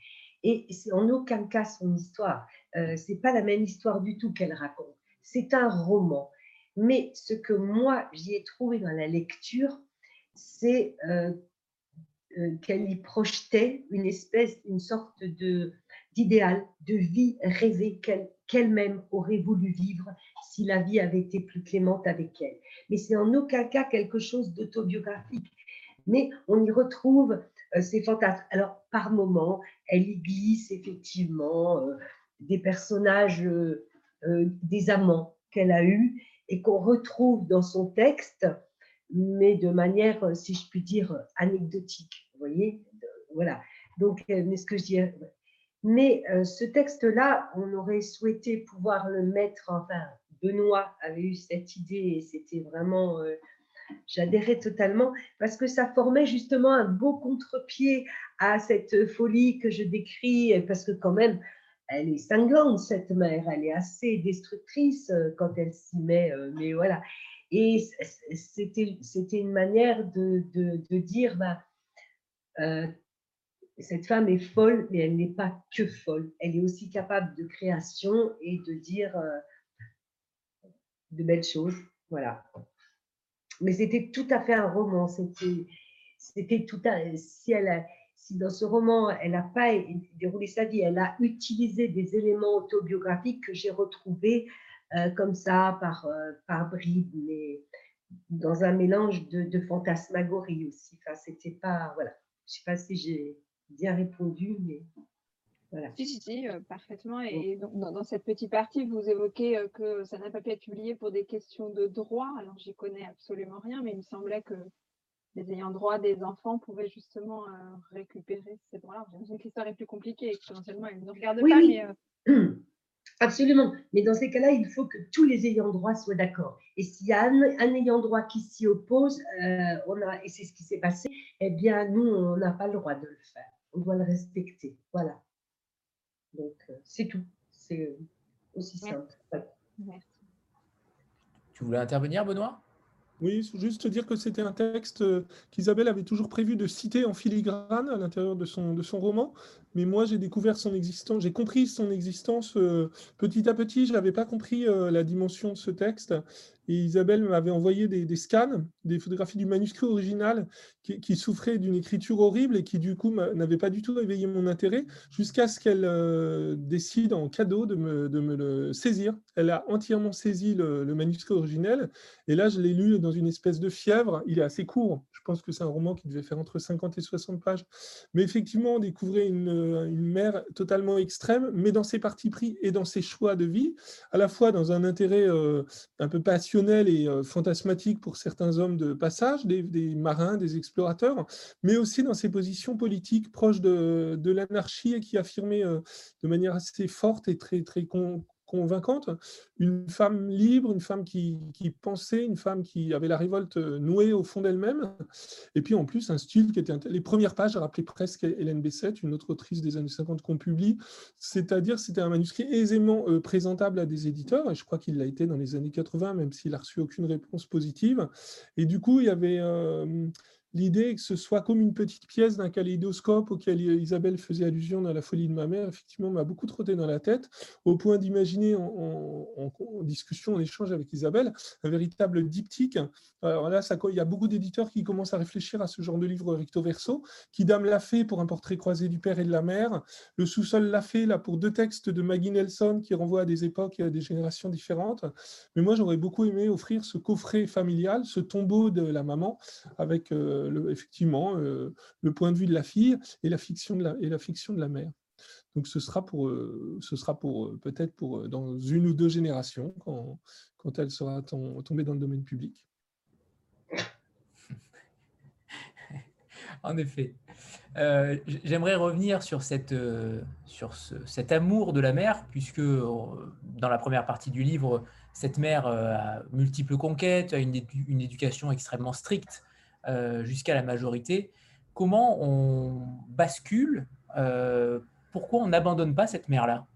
Et c'est en aucun cas son histoire. Euh, c'est pas la même histoire du tout qu'elle raconte c'est un roman. Mais ce que moi, j'y ai trouvé dans la lecture, c'est euh, euh, qu'elle y projetait une espèce, une sorte de d'idéal, de vie rêvée qu'elle-même aurait voulu vivre si la vie avait été plus clémente avec elle. Mais c'est en aucun cas quelque chose d'autobiographique. Mais on y retrouve euh, ces fantasmes. Alors, par moments, elle y glisse effectivement des personnages euh, des amants qu'elle a eus et qu'on retrouve dans son texte, mais de manière, euh, si je puis dire, anecdotique. Voyez Voilà. Donc, euh, mais ce que je. Mais ce texte-là, on aurait souhaité pouvoir le mettre, enfin, Benoît avait eu cette idée et c'était vraiment, j'adhérais totalement parce que ça formait justement un beau contre-pied à cette folie que je décris, parce que quand même, elle est cinglante, cette mère. Elle est assez destructrice euh, quand elle s'y met. Euh, mais voilà. Et c'était une manière de, de, dire, bah, euh, cette femme est folle, mais elle n'est pas que folle. Elle est aussi capable de création et de dire de belles choses. Voilà. Mais c'était tout à fait un roman. C'était tout. Si elle si dans ce roman, elle n'a pas déroulé sa vie, elle a utilisé des éléments autobiographiques que j'ai retrouvés euh, comme ça, par, euh, par bribes, mais dans un mélange de, de fantasmagorie aussi. Enfin, c'était pas, voilà, je sais pas si j'ai bien répondu, mais voilà. Si, si, si, parfaitement. Et donc, dans, cette petite partie, vous évoquez que ça n'a pas pu être publié pour des questions de droit. Alors, j'y connais absolument rien, mais il me semblait que les ayants droit des enfants pouvaient justement récupérer ces droits-là. J'imagine que l'histoire est plus compliquée, potentiellement, ils ne regardent pas, mais Absolument. Mais dans ces cas-là, il faut que tous les ayants droit soient d'accord. Et s'il y a un, ayant droit qui s'y oppose, euh, on a, et c'est ce qui s'est passé, eh bien, nous, on n'a pas le droit de le faire. On doit le respecter. Voilà. Donc, euh, c'est tout. C'est aussi simple. Merci. Tu voulais intervenir, Benoît? Oui, juste dire que c'était un texte euh, qu'Isabelle avait toujours prévu de citer en filigrane à l'intérieur de son, de son roman, mais moi j'ai découvert son existence, j'ai compris son existence euh, petit à petit, je n'avais pas compris euh, la dimension de ce texte, et Isabelle m'avait envoyé des, scans, des photographies du manuscrit original qui, souffrait d'une écriture horrible et qui du coup n'avait pas du tout éveillé mon intérêt, jusqu'à ce qu'elle décide en cadeau de me, le saisir. Elle a entièrement saisi le, le manuscrit original, et là je l'ai lu dans une espèce de fièvre, il est assez court, pense que c'est un roman qui devait faire entre 50 et 60 pages, mais effectivement on découvrait une euh, une mère totalement extrême, mais dans ses partis pris et dans ses choix de vie, à la fois dans un intérêt euh, un peu passionnel et euh, fantasmatique pour certains hommes de passage, des, marins, des explorateurs, mais aussi dans ses positions politiques proches de, de l'anarchie et qui affirmait de manière assez forte et très, très convaincante, une femme libre, une femme qui, pensait, une femme qui avait la révolte nouée au fond d'elle-même, et puis en plus un style qui était... Les premières pages rappelaient presque Hélène Bessette, une autre autrice des années 50 qu'on publie, c'est-à-dire c'était un manuscrit aisément euh, présentable à des éditeurs, et je crois qu'il l'a été dans les années 80, même s'il a reçu aucune réponse positive, et du coup il y avait... Euh, l'idée que ce soit comme une petite pièce d'un kaléidoscope auquel Isabelle faisait allusion dans La folie de ma mère, effectivement, m'a beaucoup trotté dans la tête, au point d'imaginer en, discussion, en échange avec Isabelle, un véritable diptyque. Alors là, il y a beaucoup d'éditeurs qui commencent à réfléchir à ce genre de livre recto verso. Qui Dame l'a fait pour un portrait croisé du père et de la mère. Le sous-sol l'a fait là pour deux textes de Maggie Nelson qui renvoient à des époques et à des générations différentes. Mais moi, j'aurais beaucoup aimé offrir ce coffret familial, ce tombeau de la maman, avec euh, euh, effectivement euh, le point de vue de la fille et la fiction de la, et la, fiction de la mère. Donc ce sera pour, euh, ce sera pour peut-être pour dans une ou deux générations quand, quand elle sera tombée dans le domaine public. en effet. J'aimerais revenir sur, cette, sur cet amour de la mère, puisque dans la première partie du livre, cette mère a multiples conquêtes, a une, une éducation extrêmement stricte, jusqu'à la majorité. Comment on bascule euh, Pourquoi on n'abandonne pas cette mère-là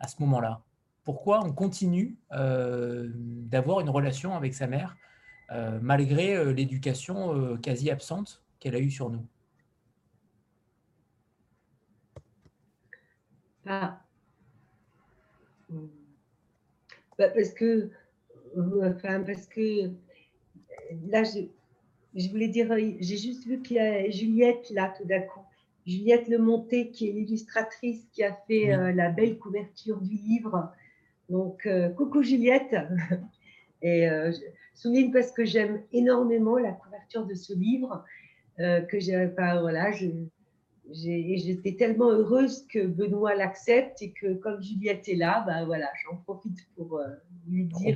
à ce moment-là? Pourquoi on continue euh, d'avoir une relation avec sa mère malgré l'éducation quasi absente qu'elle a eue sur nous? Ah. Bah, que, enfin, parce que là, je, voulais dire, j'ai juste vu qu'il y a Juliette là tout d'un coup. Juliette Lemonté, qui est l'illustratrice qui a fait euh, la belle couverture du livre. Donc, euh, coucou Juliette. Et euh, je souligne parce que j'aime énormément la couverture de ce livre, que j'ai, pas voilà, je, j'étais tellement heureuse que Benoît l'accepte et que comme Juliette est là, ben voilà, j'en profite pour euh, lui dire. Euh,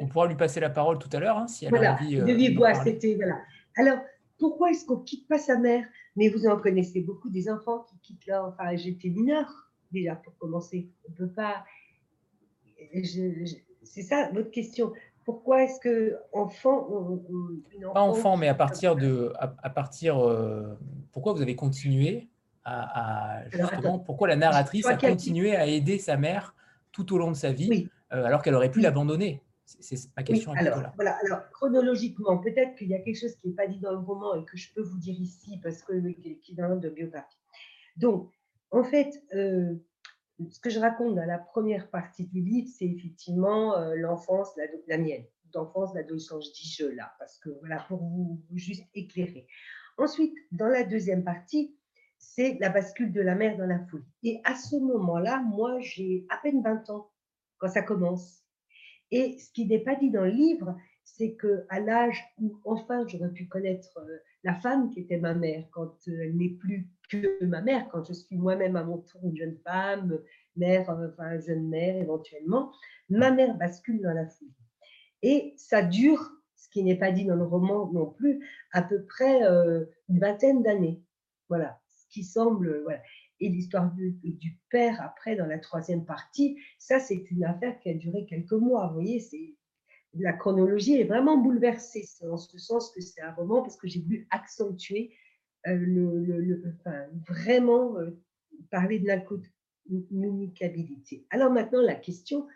on pourra lui, passer la parole tout à l'heure, hein, si elle voilà, a envie. De vive c'était voilà. Alors, pourquoi est-ce qu'on quitte pas sa mère? Mais vous en connaissez beaucoup des enfants qui quittent leur. Enfin, j'étais mineure déjà pour commencer. On peut pas. c'est ça votre question pourquoi est-ce que enfant, pas enfant, mais à partir de, à, partir, euh, pourquoi vous avez continué à, justement, pourquoi la narratrice a continué à aider sa mère tout au long de sa vie, euh, alors qu'elle aurait pu l'abandonner? C'est ma question. alors, voilà, alors, chronologiquement, peut-être qu'il y a quelque chose qui n'est pas dit dans le roman et que je peux vous dire ici parce que qui est dans de biographie. Donc, en fait, euh, ce que je raconte dans la première partie du livre, c'est effectivement euh, l'enfance, la, mienne, d'enfance, d'adolescence, je dis je là, parce que voilà, pour vous, juste éclairer. Ensuite, dans la deuxième partie, c'est la bascule de la mère dans la folie. Et à ce moment-là, moi, j'ai à peine 20 ans quand ça commence. Et ce qui n'est pas dit dans le livre, c'est que à l'âge où enfin j'aurais pu connaître euh, la femme qui était ma mère, quand euh, elle n'est plus que ma mère, quand je suis moi-même à mon tour une jeune femme, mère, euh, enfin jeune mère éventuellement, ma mère bascule dans la folie. Et ça dure, ce qui n'est pas dit dans le roman non plus, à peu près une vingtaine d'années. Voilà, ce qui semble. Voilà. Et l'histoire du, père, après, dans la troisième partie, ça, c'est une affaire qui a duré quelques mois. Vous voyez, c'est la chronologie est vraiment bouleversée, en ce sens que c'est un roman parce que j'ai voulu accentuer euh, le, vraiment euh, parler de l'incommunicabilité. Alors maintenant, la question,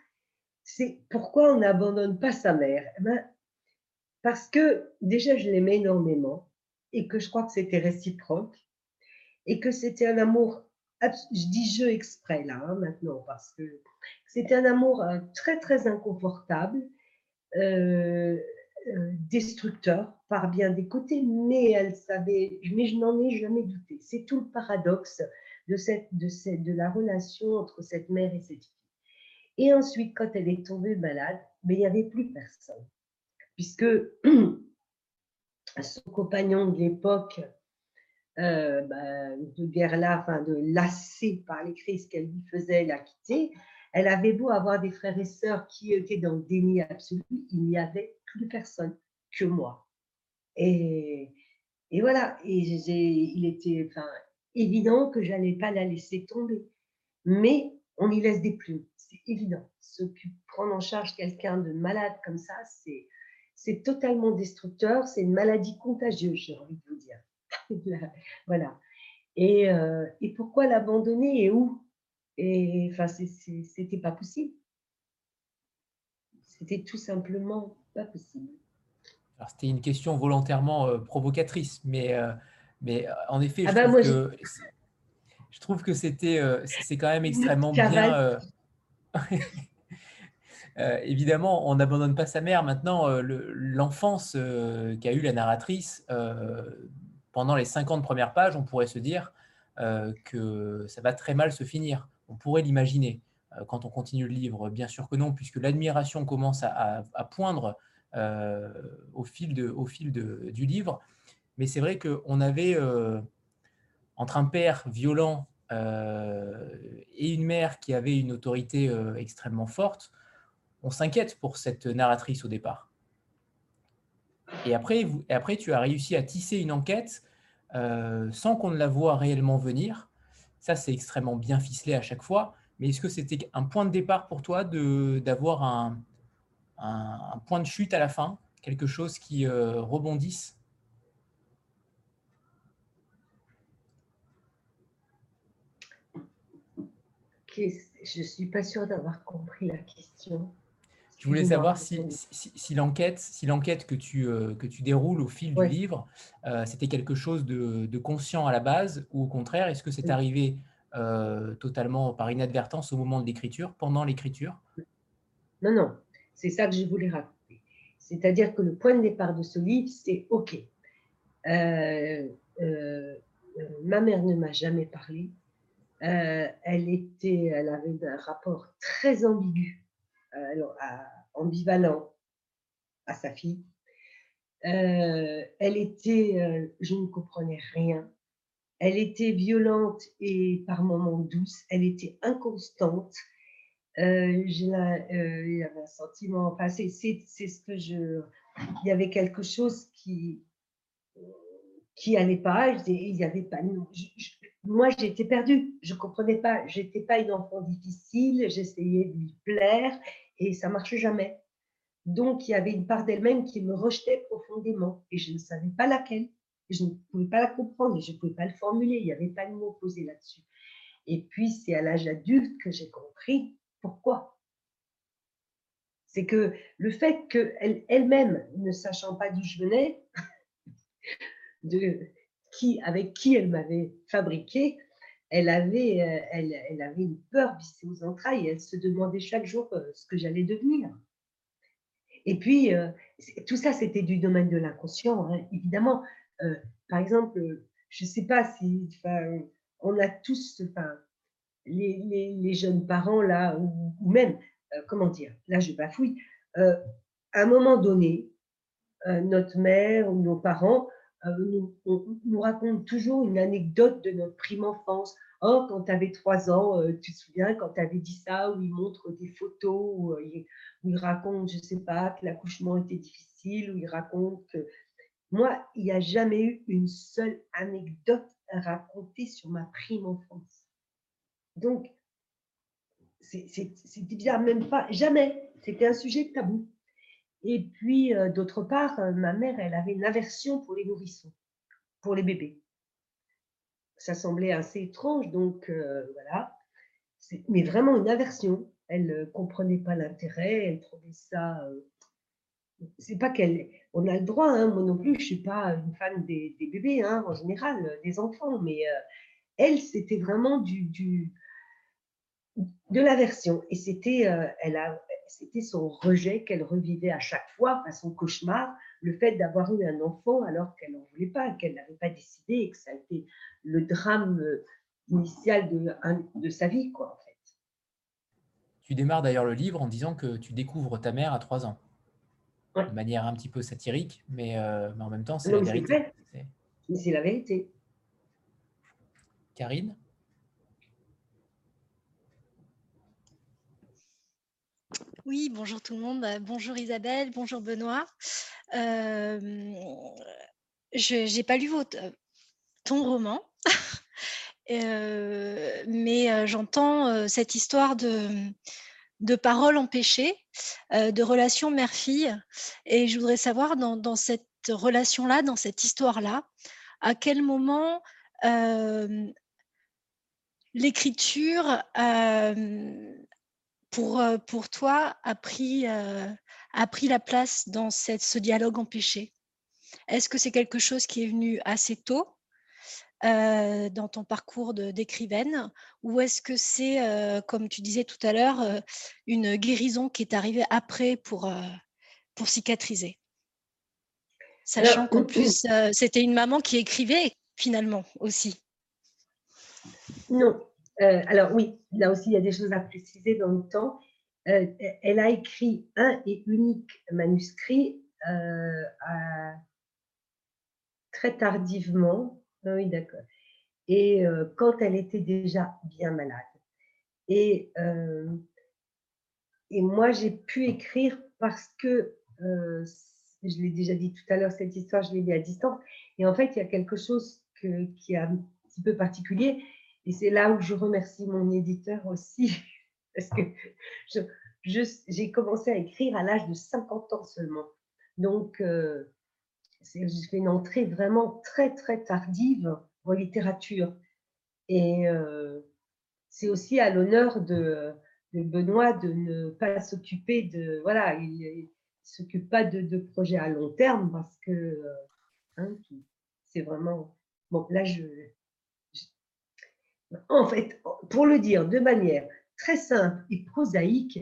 c'est pourquoi on n'abandonne pas sa mère? Eh ben, Parce que déjà, je l'aimais énormément et que je crois que c'était réciproque et que c'était un amour, je dis je exprès là hein, maintenant, parce que c'était un amour euh, très très inconfortable destructeur par bien des côtés, mais elle savait, mais je n'en ai jamais douté. C'est tout le paradoxe de, cette, de, cette, de la relation entre cette mère et cette fille. Et ensuite, quand elle est tombée malade, mais il n'y avait plus personne, puisque son compagnon de l'époque, euh, bah, de guerre là, enfin de lassé par les crises qu'elle lui faisait, l'a quitté. Elle avait beau avoir des frères et sœurs qui étaient dans le déni absolu, il n'y avait plus personne que moi. Et, voilà, il était évident que je n'allais pas la laisser tomber. Mais on y laisse des plumes, c'est évident. prendre en charge quelqu'un de malade comme ça, c'est, totalement destructeur, c'est une maladie contagieuse, j'ai envie de vous dire. voilà. Euh, et pourquoi l'abandonner et où? Et enfin, c'était pas possible. C'était tout simplement pas possible. C'était une question volontairement euh, provocatrice, mais, euh, mais euh, en effet, je, ah bah, trouve que, je... trouve que c'était, c'est quand même extrêmement bien. évidemment, on n'abandonne pas sa mère. Maintenant, l'enfance qu'a eu la narratrice, pendant les 50 premières pages, on pourrait se dire que ça va très mal se finir on pourrait l'imaginer euh, quand on continue le livre. Bien sûr que non, puisque l'admiration commence à, poindre euh, au fil, de, au fil du livre. Mais c'est vrai qu'on avait, euh, entre un père violent et une mère qui avait une autorité extrêmement forte, on s'inquiète pour cette narratrice au départ. Et après, et après, tu as réussi à tisser une enquête sans qu'on ne la voie réellement venir, ça, c'est extrêmement bien ficelé à chaque fois. Mais est-ce que c'était un point de départ pour toi d'avoir un, un, point de chute à la fin, quelque chose qui euh, rebondisse? Je ne suis pas sûre d'avoir compris la question. Je voulais savoir si, si, l'enquête si que, tu, euh, que tu déroules au fil du livre, euh, c'était quelque chose de, conscient à la base ou au contraire, est-ce que c'est arrivé euh, totalement par inadvertance au moment de l'écriture, pendant l'écriture? Non, non, c'est ça que je voulais raconter. C'est-à-dire que le point de départ de ce livre, c'est OK. ma mère ne m'a jamais parlé. elle, était, elle avait un rapport très ambigu alors, ambivalent à sa fille. Euh, elle était, euh, je ne comprenais rien. Elle était violente et par moments douce. Elle était inconstante. Euh, y avait un sentiment. Enfin, c'est ce que je. Il y avait quelque chose qui qui allait pas. Il y avait pas. moi, j'étais perdue. Je comprenais pas. J'étais pas une enfant difficile. J'essayais de lui plaire et ça marchait jamais. Donc, il y avait une part d'elle-même qui me rejetait profondément et je ne savais pas laquelle. je ne pouvais pas la comprendre et je ne pouvais pas le formuler. Il n'y avait pas de mots posés là-dessus. Et puis, c'est à l'âge adulte que j'ai compris pourquoi. C'est que le fait qu'elle elle-même, ne sachant pas d'où je venais, qui, avec qui elle m'avait fabriqué, elle avait, euh, elle, elle, avait une peur vissée aux entrailles. Elle se demandait chaque jour euh, ce que j'allais devenir. Et puis, euh, tout ça, c'était du domaine de l'inconscient, hein, évidemment. par exemple, je ne sais pas si, on a tous, les, les, jeunes parents là, ou, même, comment dire, là je bafouille, à un moment donné, notre mère ou nos parents nous, nous racontent toujours une anecdote de notre prime enfance. Oh, quand tu avais trois ans, tu te souviens, quand tu avais dit ça, où ils montrent des photos, où, ils, racontent, je ne sais pas, que l'accouchement était difficile, où ils racontent que. Moi, il n'y a jamais eu une seule anecdote à raconter sur ma prime enfance. Donc, c'était bien même pas, jamais. C'était un sujet tabou. Et puis, euh, d'autre part, euh, ma mère, elle avait une aversion pour les nourrissons, pour les bébés. Ça semblait assez étrange, donc euh, voilà. Mais vraiment une aversion. Elle ne comprenait pas l'intérêt, elle trouvait ça. c'est pas qu'elle. On a le droit, hein, moi non plus, je suis pas une fan des, bébés, hein, en général, des enfants, mais elle, c'était vraiment du, de l'aversion. Et c'était, elle a, c'était son rejet qu'elle revivait à chaque fois, à son cauchemar, le fait d'avoir eu un enfant alors qu'elle n'en voulait pas, qu'elle n'avait pas décidé, et que ça a été le drame euh, initial de, de sa vie, quoi, en fait. Tu démarres d'ailleurs le livre en disant que tu découvres ta mère à trois ans. De manière un petit peu satirique, mais, euh, mais en même temps, c'est la vérité. C'est la vérité. Karine? Oui, bonjour tout le monde. Bah, bonjour Isabelle, bonjour Benoît. je n'ai pas lu ton roman, mais j'entends cette histoire de, paroles empêchées, de relations mère-fille. Et je voudrais savoir dans, cette relation-là, dans cette histoire-là, à quel moment l'écriture pour toi a pris, euh, a pris la place dans cette, ce dialogue empêché Est-ce que c'est quelque chose qui est venu assez tôt euh, dans ton parcours d'écrivaine? Ou est-ce que c'est, comme tu disais tout à l'heure, une guérison qui est arrivée après pour, pour cicatriser? Sachant qu'en plus, c'était une maman qui écrivait finalement aussi. Non, euh, alors oui, là aussi, il y a des choses à préciser dans le temps. Euh, elle a écrit un et unique manuscrit euh, très tardivement. Ah oui, d'accord. Et quand elle était déjà bien malade. Et, moi, j'ai pu écrire parce que, je l'ai déjà dit tout à l'heure, cette histoire, je l'ai dit à distance. Et en fait, il y a quelque chose qui est un petit peu particulier, et c'est là où je remercie mon éditeur aussi, parce que j'ai commencé à écrire à l'âge de 50 ans seulement. Donc, euh, j'ai fait une entrée vraiment très, très tardive en littérature. Et euh, c'est aussi à l'honneur de, Benoît de ne pas s'occuper de. Voilà, il ne s'occupe pas de, projets à long terme parce que euh, hein, c'est vraiment. Bon, là, je, en fait, pour le dire de manière très simple et prosaïque,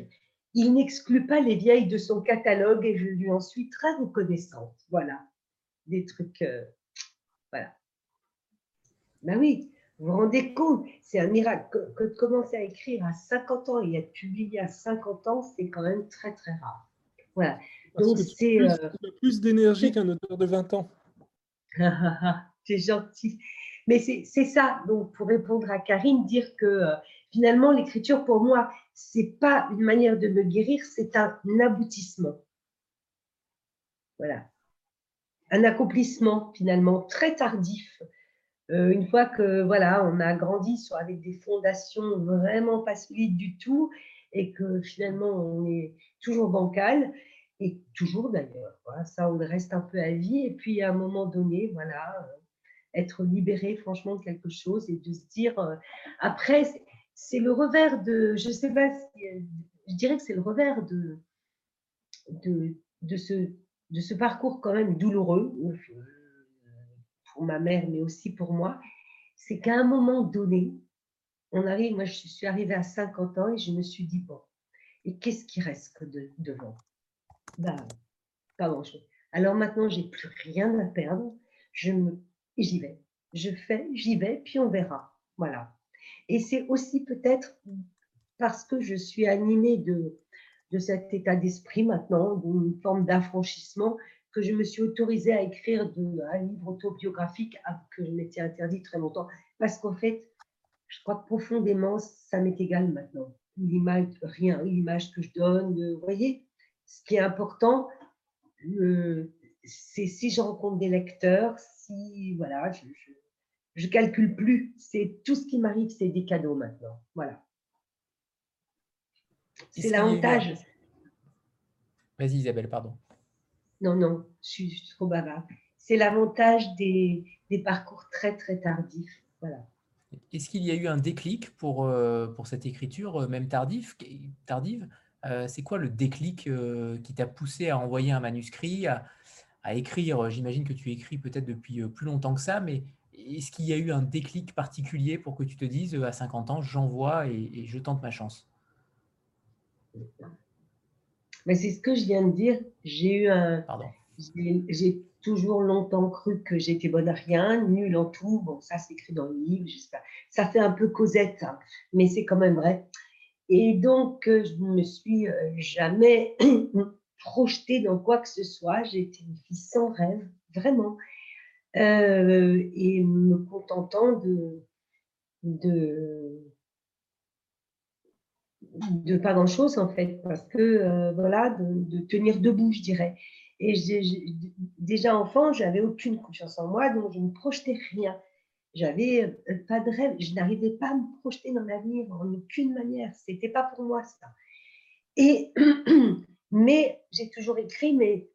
il n'exclut pas les vieilles de son catalogue et je lui en suis très reconnaissante. Voilà, des trucs. Euh, voilà. Ben oui, vous vous rendez compte, c'est un miracle. Que, de commencer à écrire à 50 ans et être publié à 50 ans, c'est quand même très très rare. Voilà. Donc c'est. Plus, euh, plus d'énergie qu'un auteur de 20 ans. c'est gentil. Mais c'est ça, donc pour répondre à Karine, dire que euh, finalement l'écriture pour moi, c'est pas une manière de me guérir, c'est un aboutissement. Voilà. Un accomplissement finalement très tardif. Euh, une fois que voilà, on a grandi sur, avec des fondations vraiment pas solides du tout et que finalement on est toujours bancal et toujours d'ailleurs. ça, on reste un peu à vie. Et puis à un moment donné, voilà, euh, être libéré franchement de quelque chose et de se dire euh, après c'est le revers de je sais pas je dirais que c'est le revers de, de de ce de ce parcours quand même douloureux euh, pour ma mère mais aussi pour moi. C'est qu'à un moment donné on arrive moi je suis arrivée à 50 ans et je me suis dit bon et qu'est-ce qui reste devant ben, pas grand chose alors maintenant j'ai plus rien à perdre. Je me et j'y vais. Je fais, j'y vais, puis on verra. Voilà. Et c'est aussi peut-être parce que je suis animée de, de cet état d'esprit maintenant, d'une forme d'affranchissement, que je me suis autorisée à écrire un livre autobiographique que je m'étais interdit très longtemps. Parce qu'en fait, je crois que profondément, ça m'est égal maintenant. L'image, rien, l'image que je donne, vous voyez, ce qui est important, c'est si je rencontre des lecteurs, si, voilà, je, je, calcule plus. C'est tout ce qui m'arrive, c'est des cadeaux maintenant. Voilà. C'est l'avantage. Vas-y Isabelle, pardon. Non, non, je suis, trop bavard. C'est l'avantage des, des, parcours très, très tardifs. Voilà. Est-ce qu'il y a eu un déclic pour, euh, pour cette écriture, euh, même tardive, tardive? Euh, C'est quoi le déclic qui t'a poussé à envoyer un manuscrit, à, à écrire J'imagine que tu écris peut-être depuis plus longtemps que ça, mais est-ce qu'il y a eu un déclic particulier pour que tu te dises à 50 ans, j'envoie et, et je tente ma chance? Mais c'est ce que je viens de dire. J'ai eu un. J'ai toujours longtemps cru que j'étais bonne à rien, nulle en tout. Bon, ça, c'est écrit dans le livre, j'espère. Ça fait un peu Cosette, hein, mais c'est quand même vrai. Et donc, euh, je ne me suis euh, jamais projetée dans quoi que ce soit. J'étais une fille sans rêve, vraiment. Euh, et me contentant de, de, de pas grand-chose en fait, parce que euh, voilà, de, tenir debout, je dirais. Et déjà enfant, j'avais aucune confiance en moi, donc je ne projetais rien. J'avais euh, pas de rêve, je n'arrivais pas à me projeter dans l'avenir en aucune manière. C'était pas pour moi ça. Et mais j'ai toujours écrit, mais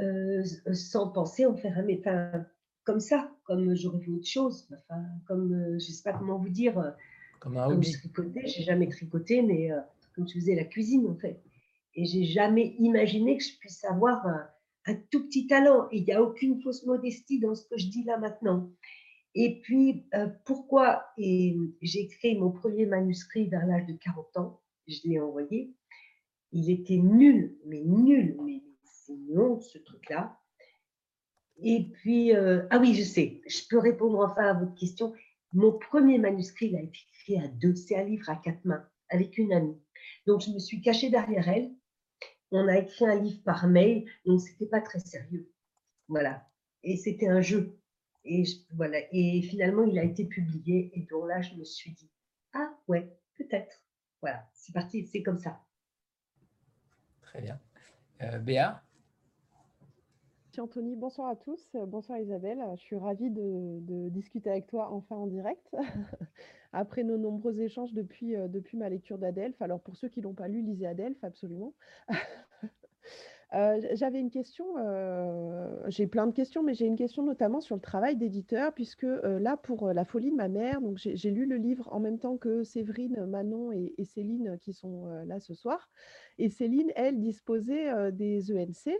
euh, sans penser en faire un médecin comme ça, comme j'aurais fait autre chose. Enfin, comme je sais pas comment vous dire comme un hobby. j'ai jamais tricoté, mais euh, comme tu faisais la cuisine en fait. Et j'ai jamais imaginé que je puisse avoir un, tout petit talent. Et il n'y a aucune fausse modestie dans ce que je dis là maintenant. Et puis, euh, pourquoi j'ai écrit mon premier manuscrit vers l'âge de 40 ans, je l'ai envoyé. Il était nul, mais nul, mais c'est honte ce truc-là. Et puis, euh, ah oui, je sais, je peux répondre enfin à votre question. Mon premier manuscrit il a été écrit à deux, c'est un livre à quatre mains avec une amie. Donc je me suis cachée derrière elle. On a écrit un livre par mail, donc c'était pas très sérieux. Voilà. Et c'était un jeu. Et voilà. Et finalement, il a été publié. Et donc là, je me suis dit, ah ouais, peut-être. Voilà, c'est parti, c'est comme ça. Très bien. Euh, Béa Anthony, bonsoir à tous. Bonsoir Isabelle. Je suis ravie de, discuter avec toi enfin en direct, après nos nombreux échanges depuis, euh, depuis ma lecture d'Adelph. Alors pour ceux qui ne l'ont pas lu, lisez Adelph, absolument. Euh, j'avais une question, euh, j'ai plein de questions, mais j'ai une question notamment sur le travail d'éditeur, puisque là, pour La folie de ma mère, j'ai lu le livre en même temps que Séverine, Manon et Céline qui sont là ce soir. Et Céline, elle, disposait des ENC.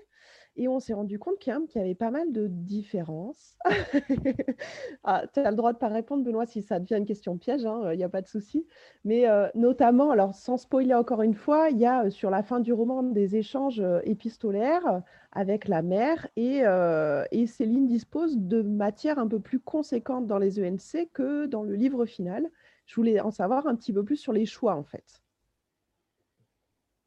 Et on s'est rendu compte qu'il y avait pas mal de différences. ah, tu as le droit de pas répondre, Benoît, si ça devient une question piège, il hein, n'y a pas de souci. Mais euh, notamment, alors sans spoiler encore une fois, il y a euh, sur la fin du roman des échanges euh, épistolaires avec la mère et, et Céline dispose de matières un peu plus conséquentes dans les ENC que dans le livre final. Je voulais en savoir un petit peu plus sur les choix, en fait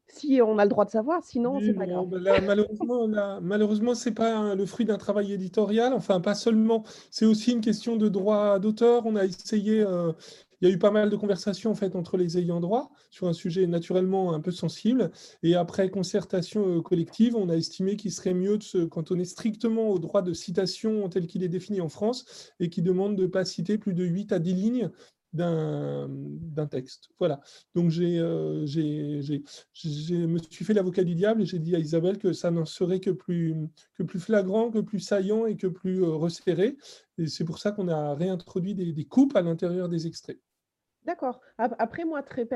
si on a le droit de savoir, sinon c'est pas grave. Ben malheureusement, malheureusement, c'est pas le fruit d'un travail éditorial. Enfin, pas seulement. C'est aussi une question de droit d'auteur. On a essayé. Euh, il y a eu pas mal de conversations en fait entre les ayants droit sur un sujet naturellement un peu sensible. Et après concertation euh, collective, on a estimé qu'il serait mieux de se cantonner strictement au droit de citation tel qu'il est défini en France et qui demande de ne pas citer plus de 8 à 10 lignes d'un texte. Voilà. Donc, j'ai, euh, je me suis fait l'avocat du diable et j'ai dit à Isabelle que ça n'en serait que plus, que plus flagrant, que plus saillant et que plus euh, resserré. Et c'est pour ça qu'on a réintroduit des coupes à l'intérieur des extraits. D'accord. Après, moi, très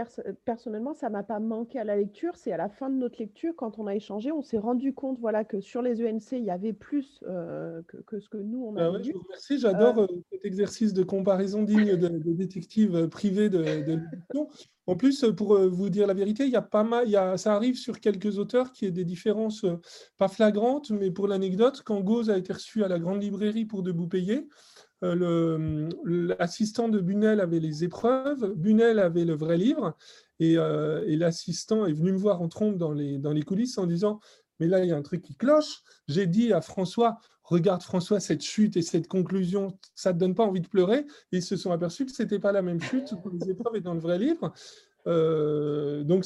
personnellement, ça m'a pas manqué à la lecture. C'est à la fin de notre lecture, quand on a échangé, on s'est rendu compte voilà, que sur les ENC, il y avait plus euh, que, ce que nous, on a bah je vous remercie. J'adore euh, euh, cet exercice de comparaison digne de, détective privé de, l'édition. En plus, pour vous dire la vérité, il y a pas mal, il y a, ça arrive sur quelques auteurs qui aient des différences pas flagrantes, mais pour l'anecdote, quand Gauze a été reçu à la grande librairie pour Debout payer, euh, l'assistant de Bunel avait les épreuves, Bunel avait le vrai livre, et, euh, l'assistant est venu me voir en trompe dans les, coulisses en disant mais là, il y a un truc qui cloche. J'ai dit à François, regarde François, cette chute et cette conclusion, ça ne te donne pas envie de pleurer. Et ils se sont aperçus que ce n'était pas la même chute que les épreuves et dans le vrai livre. Euh, donc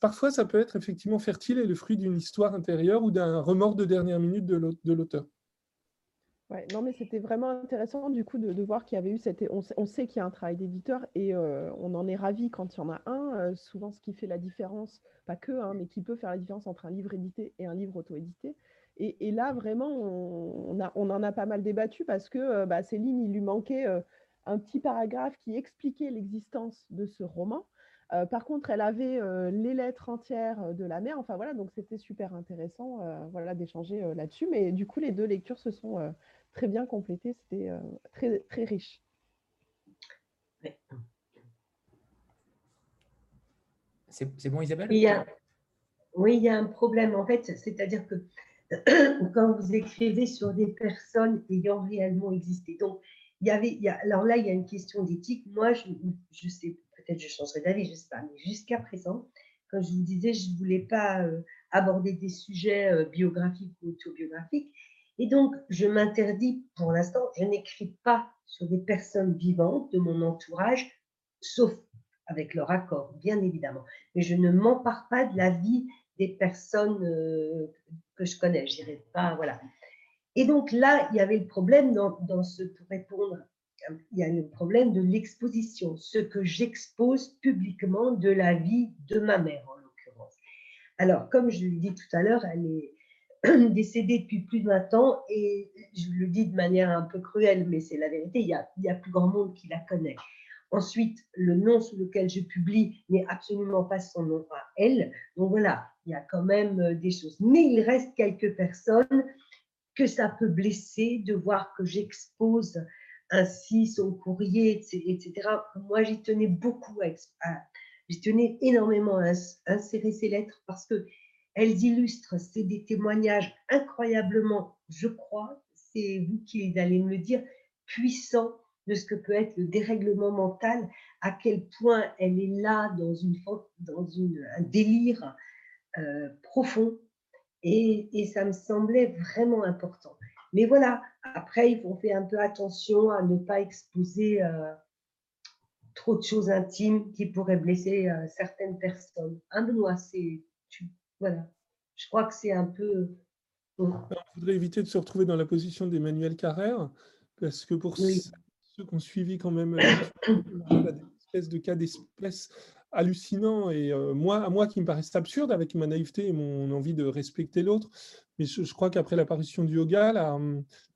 parfois, ça peut être effectivement fertile et le fruit d'une histoire intérieure ou d'un remords de dernière minute de l'auteur. Non, mais c'était vraiment intéressant du coup de, voir qu'il y avait eu cette. On, sait qu'il y a un travail d'éditeur et euh, on en est ravi quand il y en a un. Euh, souvent, ce qui fait la différence, pas que, hein, mais qui peut faire la différence entre un livre édité et un livre auto-édité. Et, là, vraiment, on, en a pas mal débattu parce que euh, bah, Céline, il lui manquait un petit paragraphe qui expliquait l'existence de ce roman. par contre, elle avait les lettres entières de la mère. Enfin voilà, donc c'était super intéressant voilà, d'échanger là-dessus. Mais du coup, les deux lectures se sont très bien complété, c'était euh, très, très riche. C'est bon, Isabelle? Oui, il y a un problème en fait, c'est-à-dire que quand vous écrivez sur des personnes ayant réellement existé, donc il y avait, alors là, il y a une question d'éthique. Moi, je, je sais, peut-être je changerai d'avis, je ne sais pas, mais jusqu'à présent, quand je vous disais, je ne voulais pas euh, aborder des sujets euh, biographiques ou autobiographiques, et donc, je m'interdis, pour l'instant, je n'écris pas sur des personnes vivantes de mon entourage, sauf avec leur accord, bien évidemment. Mais je ne m'empare pas de la vie des personnes euh, que je connais, je dirais pas, voilà. Et donc là, il y avait le problème dans, dans ce, pour répondre, il y a le problème de l'exposition, ce que j'expose publiquement de la vie de ma mère, en l'occurrence. Alors, comme je l'ai dit tout à l'heure, elle est, décédée depuis plus de 20 ans et je le dis de manière un peu cruelle, mais c'est la vérité, il y, a, il y a plus grand monde qui la connaît. Ensuite, le nom sous lequel je publie n'est absolument pas son nom à elle. Donc voilà, il y a quand même euh, des choses. Mais il reste quelques personnes que ça peut blesser de voir que j'expose ainsi son courrier, etc. Moi, j'y tenais beaucoup à, j'y tenais énormément à insérer ces lettres parce que elles illustrent, c'est des témoignages incroyablement, je crois, c'est vous qui allez me le dire, puissants de ce que peut être le dérèglement mental, à quel point elle est là dans, une, dans un délire euh, profond. Et, ça me semblait vraiment important. Mais voilà, après, il faut faire un peu attention à ne pas exposer euh, trop de choses intimes qui pourraient blesser euh, certaines personnes. Un Benoît, c'est voilà. Je crois que c'est un peu. On voudrait éviter de se retrouver dans la position d'Emmanuel Carrère, parce que pour ceux qui ont suivi quand même euh, des espèces de cas d'espèces hallucinants, et euh, moi, à moi qui me paraissent absurdes avec ma naïveté et mon envie de respecter l'autre, mais je, crois qu'après l'apparition du yoga, la,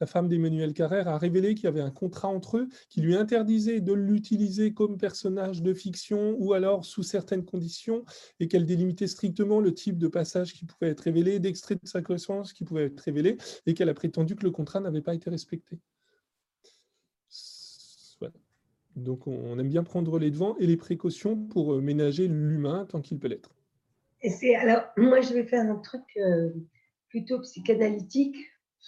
la femme d'Emmanuel Carrère a révélé qu'il y avait un contrat entre eux qui lui interdisait de l'utiliser comme personnage de fiction ou alors sous certaines conditions et qu'elle délimitait strictement le type de passage qui pouvait être révélé, d'extrait de sa correspondance qui pouvait être révélé et qu'elle a prétendu que le contrat n'avait pas été respecté. Donc on aime bien prendre les devants et les précautions pour euh, ménager l'humain tant qu'il peut l'être. Et alors moi je vais faire un truc euh, plutôt psychanalytique.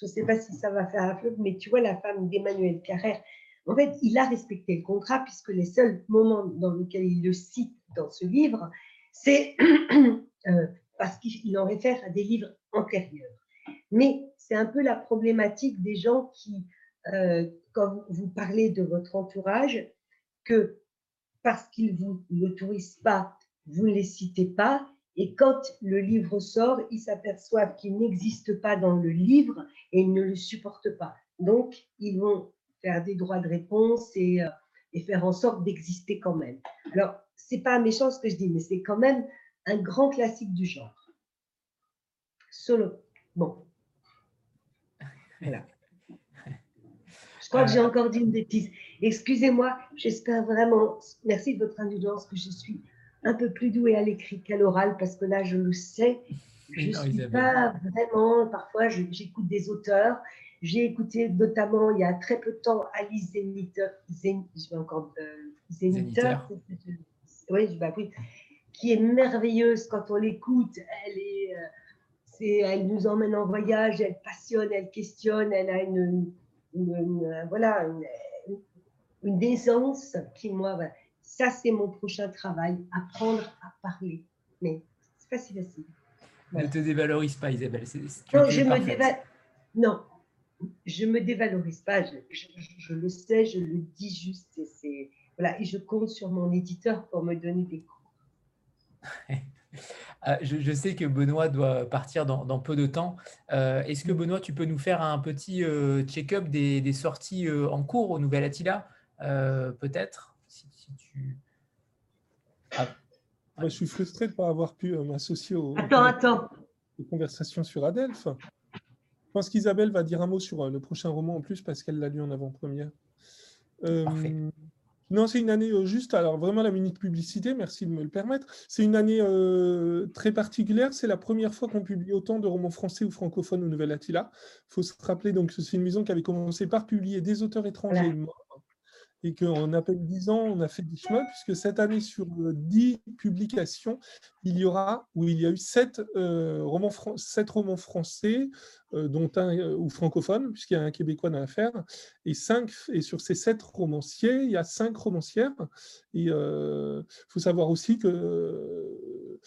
Je ne sais pas si ça va faire un flop, mais tu vois, la femme d'Emmanuel Carrère, en fait, il a respecté le contrat puisque les seuls moments dans lesquels il le cite dans ce livre, c'est euh, parce qu'il en réfère à des livres antérieurs. Mais c'est un peu la problématique des gens qui, euh, quand vous parlez de votre entourage, que parce qu'ils ne vous l'autorisent pas, vous ne les citez pas, et quand le livre sort, ils s'aperçoivent qu'il n'existe pas dans le livre et ils ne le supportent pas. Donc, ils vont faire des droits de réponse et, euh, et faire en sorte d'exister quand même. Alors, c'est pas méchant ce que je dis, mais c'est quand même un grand classique du genre. Solo. Bon. Voilà. Je crois que j'ai encore dit une bêtise. Excusez-moi, j'espère vraiment, merci de votre indulgence, que je suis un peu plus doué à l'écrit qu'à l'oral parce que là, je le sais, je ne suis pas vraiment, parfois j'écoute des auteurs. J'ai écouté notamment il y a très peu de temps Alice Zeniter, je vais encore, euh, oui, bah oui, qui est merveilleuse quand on l'écoute. Elle est, euh, elle nous emmène en voyage, elle passionne, elle questionne, elle a une, voilà, une, une, décence qui, moi, ça, c'est mon prochain travail, apprendre à parler. Mais c'est pas si facile. ne te dévalorise pas, Isabelle. non, je me non, je me dévalorise pas. Je, le sais, je le dis juste. Et, voilà, et je compte sur mon éditeur pour me donner des cours. Ah, je, sais que Benoît doit partir dans, peu de temps. Euh, est-ce que Benoît, tu peux nous faire un petit euh, check-up des, sorties euh, en cours au Nouvel Attila? Peut-être si, tu... Ah. je suis frustré de ne pas avoir pu m'associer aux, conversations sur Adelph. Je pense qu'Isabelle va dire un mot sur le prochain roman en plus parce qu'elle l'a lu en avant-première. Parfait. Non, c'est une année euh, juste, alors vraiment la minute publicité, merci de me le permettre. C'est une année euh, très particulière, c'est la première fois qu'on publie autant de romans français ou francophones au Nouvel Attila. Il faut se rappeler donc que c'est une maison qui avait commencé par publier des auteurs étrangers et qu'en à peine 10 ans, on a fait 10 chemins, puisque cette année, sur 10 euh, publications, il y aura, ou il y a eu 7, euh, romans, romans français, euh, dont un ou francophone, puisqu'il y a un québécois dans l'affaire, et, 5, et sur ces 7 romanciers, il y a 5 romancières. Il faut savoir aussi que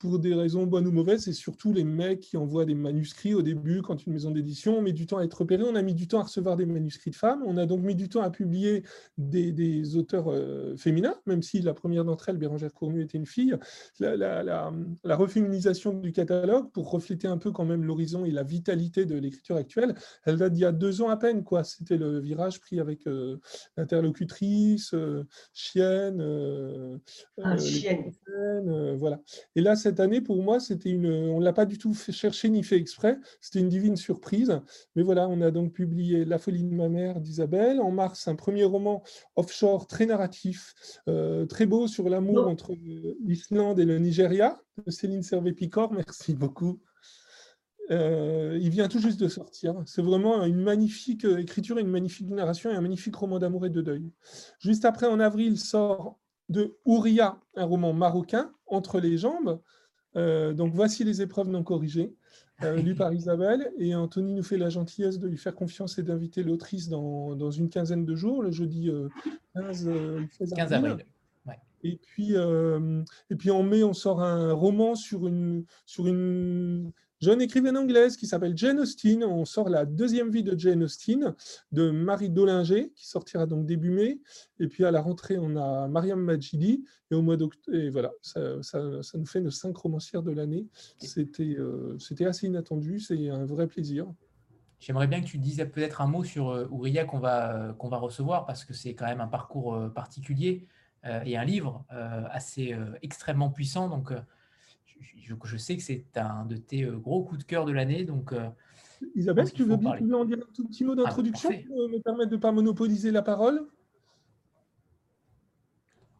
pour des raisons bonnes ou mauvaises, c'est surtout les mecs qui envoient des manuscrits au début quand une maison d'édition met du temps à être repérée. On a mis du temps à recevoir des manuscrits de femmes. On a donc mis du temps à publier des, auteurs euh, féminins, même si la première d'entre elles, Bérangère Cournu, était une fille. La, la, reféminisation du catalogue, pour refléter un peu quand même l'horizon et la vitalité de l'écriture actuelle, elle date d'il y a deux ans à peine. quoi. C'était le virage pris avec euh, l'interlocutrice, euh, Chienne, ah, chienne. voilà. Et là, cette année, pour moi, c'était une. On ne l'a pas du tout fait chercher ni fait exprès. C'était une divine surprise. Mais voilà, on a donc publié La folie de ma mère d'Isabelle. En mars, un premier roman offshore très narratif, euh, très beau sur l'amour entre l'Islande et le Nigeria, de Céline Servet-Picor. Merci beaucoup. Euh, il vient tout juste de sortir. C'est vraiment une magnifique écriture, une magnifique narration et un magnifique roman d'amour et de deuil. Juste après, en avril, sort de Ouria, un roman marocain, Entre les jambes, euh, donc voici les épreuves non corrigées, euh, lues par Isabelle. Et Anthony nous fait la gentillesse de lui faire confiance et d'inviter l'autrice dans, une quinzaine de jours, le jeudi 15, euh, avril. Et puis, et puis en mai, on sort un roman sur une, sur une jeune écrivaine anglaise qui s'appelle Jane Austen. On sort la deuxième vie de Jane Austen de Marie Dollinger, qui sortira donc début mai. Et puis à la rentrée, on a Mariam Majidi. Et au mois d'octobre, voilà, ça, ça, nous fait nos cinq romancières de l'année. C'était euh, c'était assez inattendu, c'est un vrai plaisir. J'aimerais bien que tu dises peut-être un mot sur euh, Ouria qu'on va, qu'on va recevoir, parce que c'est quand même un parcours euh, particulier et un livre assez extrêmement puissant. Donc, je, sais que c'est un de tes euh, gros coups de cœur de l'année. Donc, euh, Isabelle, est-ce que tu veux bien en dire un tout petit mot ah, d'introduction pour me permettre de ne pas monopoliser la parole?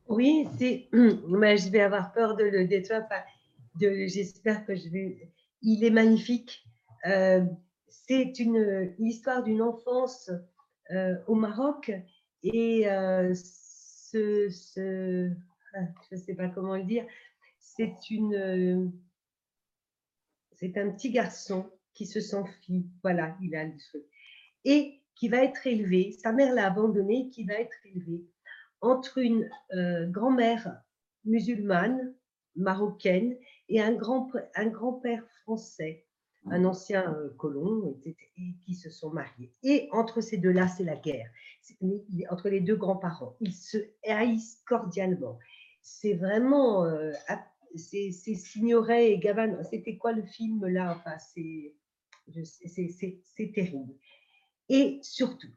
Oui, c'est. je vais avoir peur de le détruire. De... J'espère que je vais. Il est magnifique. Euh, c'est une histoire d'une enfance au Maroc et ce, ce, ah, je ne sais pas comment le dire, c'est une, euh, c'est un petit garçon qui se sent fille, voilà, il a le truc, et qui va être élevé, sa mère l'a abandonné, qui va être élevé entre une euh, grand-mère musulmane, marocaine, et un, grand, un grand-père français, un ancien euh, colon, et, qui se sont mariés. Et entre ces deux-là, c'est la guerre. entre les deux grands-parents. Ils se haïssent cordialement. C'est vraiment c'est Signoret et Gavin. C'était quoi le film là? Enfin, c'est terrible. Et surtout,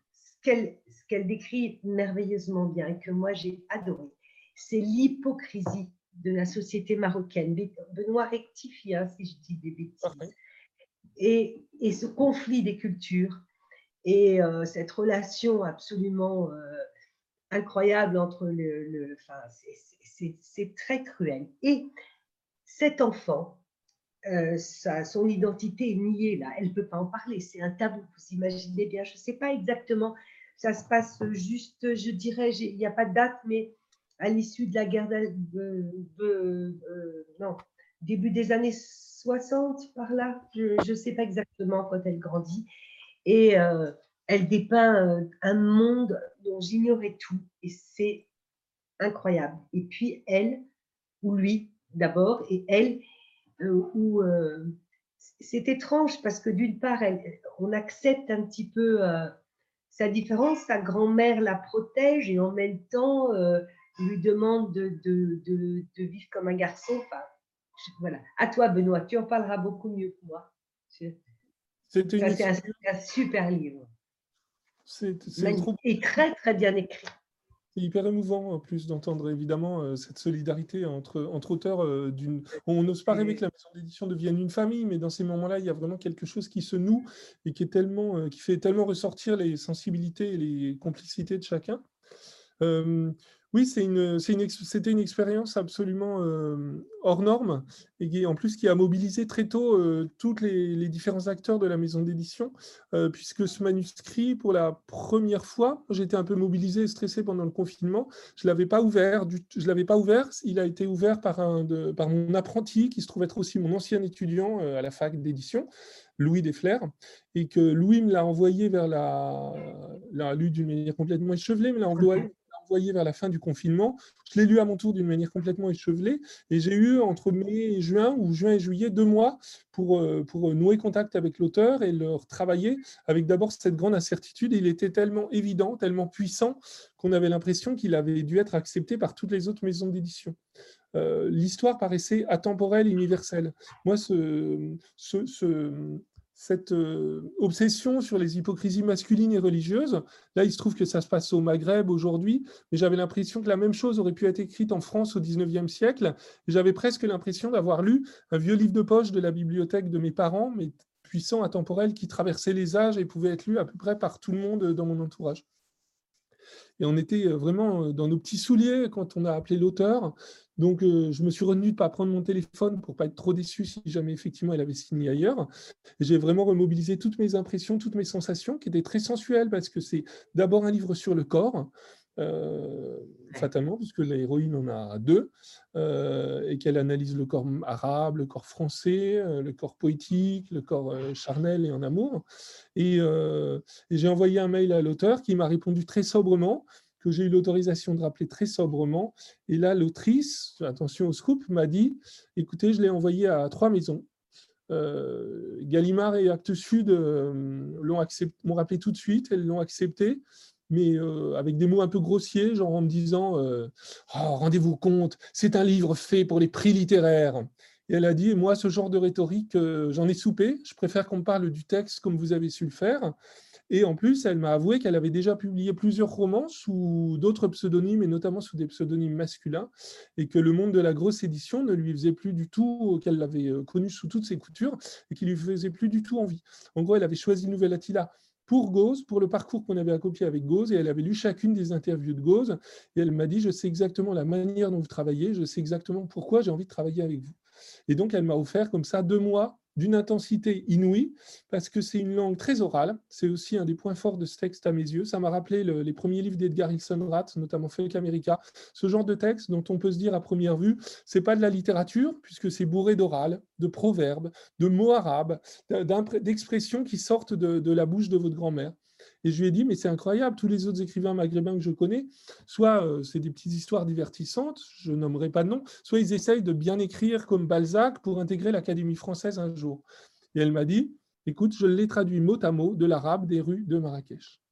ce qu'elle décrit merveilleusement bien et que moi j'ai adoré, c'est l'hypocrisie de la société marocaine. Benoît rectifie hein, si je dis des bêtises. Et, et, ce conflit des cultures et euh, cette relation absolument euh, incroyable entre le. le enfin, c'est très cruel. Et cet enfant, euh, son identité est niée là, elle ne peut pas en parler, c'est un tabou, vous imaginez bien, je ne sais pas exactement, ça se passe juste, je dirais, il n'y a pas de date, mais à l'issue de la guerre de, euh, non, début des années 60 par là, je ne sais pas exactement quand elle grandit, et euh, elle dépeint un monde dont j'ignorais tout, et c'est incroyable. Et puis elle, ou lui d'abord, et elle, où c'est étrange parce que d'une part, on accepte un petit peu sa différence, sa grand-mère la protège et en même temps lui demande de, de, vivre comme un garçon. Enfin, voilà. À toi, Benoît, tu en parleras beaucoup mieux que moi. C'est un, super livre. C'est Et très, très bien écrit. C'est hyper émouvant en plus d'entendre évidemment euh, cette solidarité entre, entre auteurs. Euh, d'une... On n'ose pas rêver que la maison d'édition devienne une famille, mais dans ces moments-là, il y a vraiment quelque chose qui se noue et qui, est tellement, euh, qui fait tellement ressortir les sensibilités et les complicités de chacun. Oui, c'était une, une, expérience absolument euh, hors norme et en plus qui a mobilisé très tôt euh, tous les, différents acteurs de la maison d'édition, euh, puisque ce manuscrit, pour la première fois, j'étais un peu mobilisé et stressé pendant le confinement, je l'avais pas ouvert, l'avais pas ouvert, il a été ouvert par, un par mon apprenti, qui se trouve être aussi mon ancien étudiant à la fac d'édition, Louis Desflers, et que Louis me l'a envoyé vers la, l'a lu d'une manière complètement. Échevelée, mais l'a envoyé envoyé vers la fin du confinement. Je l'ai lu à mon tour d'une manière complètement échevelée et j'ai eu entre mai et juin ou juin et juillet deux mois pour, euh, pour nouer contact avec l'auteur et le travailler avec d'abord cette grande incertitude. Il était tellement évident, tellement puissant qu'on avait l'impression qu'il avait dû être accepté par toutes les autres maisons d'édition. Euh, l'histoire paraissait atemporelle, universelle. Moi, ce, ce, cette euh, obsession sur les hypocrisies masculines et religieuses. Là, il se trouve que ça se passe au Maghreb aujourd'hui, mais j'avais l'impression que la même chose aurait pu être écrite en France au XIXe siècle. J'avais presque l'impression d'avoir lu un vieux livre de poche de la bibliothèque de mes parents, mais puissant, intemporel, qui traversait les âges et pouvait être lu à peu près par tout le monde dans mon entourage. Et on était euh, vraiment euh, dans nos petits souliers quand on a appelé l'auteur. Donc, euh, je me suis retenu de ne pas prendre mon téléphone pour ne pas être trop déçu si jamais effectivement elle avait signé ailleurs. J'ai vraiment remobilisé toutes mes impressions, toutes mes sensations, qui étaient très sensuelles parce que c'est d'abord un livre sur le corps, euh, fatalement, puisque l'héroïne en a deux, euh, et qu'elle analyse le corps arabe, le corps français, le corps poétique, le corps charnel et en amour. et j'ai envoyé un mail à l'auteur qui m'a répondu très sobrement, que j'ai eu l'autorisation de rappeler très sobrement. Et là, l'autrice, attention au scoop, m'a dit, écoutez, je l'ai envoyé à trois maisons. Euh, Gallimard et Actes Sud euh, m'ont rappelé tout de suite, elles l'ont accepté, mais euh, avec des mots un peu grossiers, genre en me disant oh, Rendez-vous compte, c'est un livre fait pour les prix littéraires. Et elle a dit Moi, ce genre de rhétorique, j'en ai soupé, je préfère qu'on me parle du texte comme vous avez su le faire. Et en plus, elle m'a avoué qu'elle avait déjà publié plusieurs romans sous d'autres pseudonymes, et notamment sous des pseudonymes masculins, et que le monde de la grosse édition ne lui faisait plus du tout, qu'elle l'avait euh, connu sous toutes ses coutures, et qui lui faisait plus du tout envie. En gros, elle avait choisi Nouvelle Attila pour Gauze, pour le parcours qu'on avait copier avec Gauze, et elle avait lu chacune des interviews de Gauze, et elle m'a dit, je sais exactement la manière dont vous travaillez, je sais exactement pourquoi j'ai envie de travailler avec vous. Et donc, elle m'a offert comme ça deux mois d'une intensité inouïe, parce que c'est une langue très orale. C'est aussi un des points forts de ce texte à mes yeux. Ça m'a rappelé les premiers livres d'Edgar Ilsenrath, notamment Fake America. Ce genre de texte dont on peut se dire à première vue, c'est pas de la littérature, puisque c'est bourré d'oral, de proverbes, de mots arabes, d'expressions qui sortent de la bouche de votre grand-mère. Et je lui ai dit, mais c'est incroyable, tous les autres écrivains maghrébins que je connais, soit euh, c'est des petites histoires divertissantes, je nommerai pas de nom, soit ils essayent de bien écrire comme Balzac pour intégrer l'Académie française un jour. Et elle m'a dit, écoute, je l'ai traduit mot à mot de l'arabe des rues de Marrakech.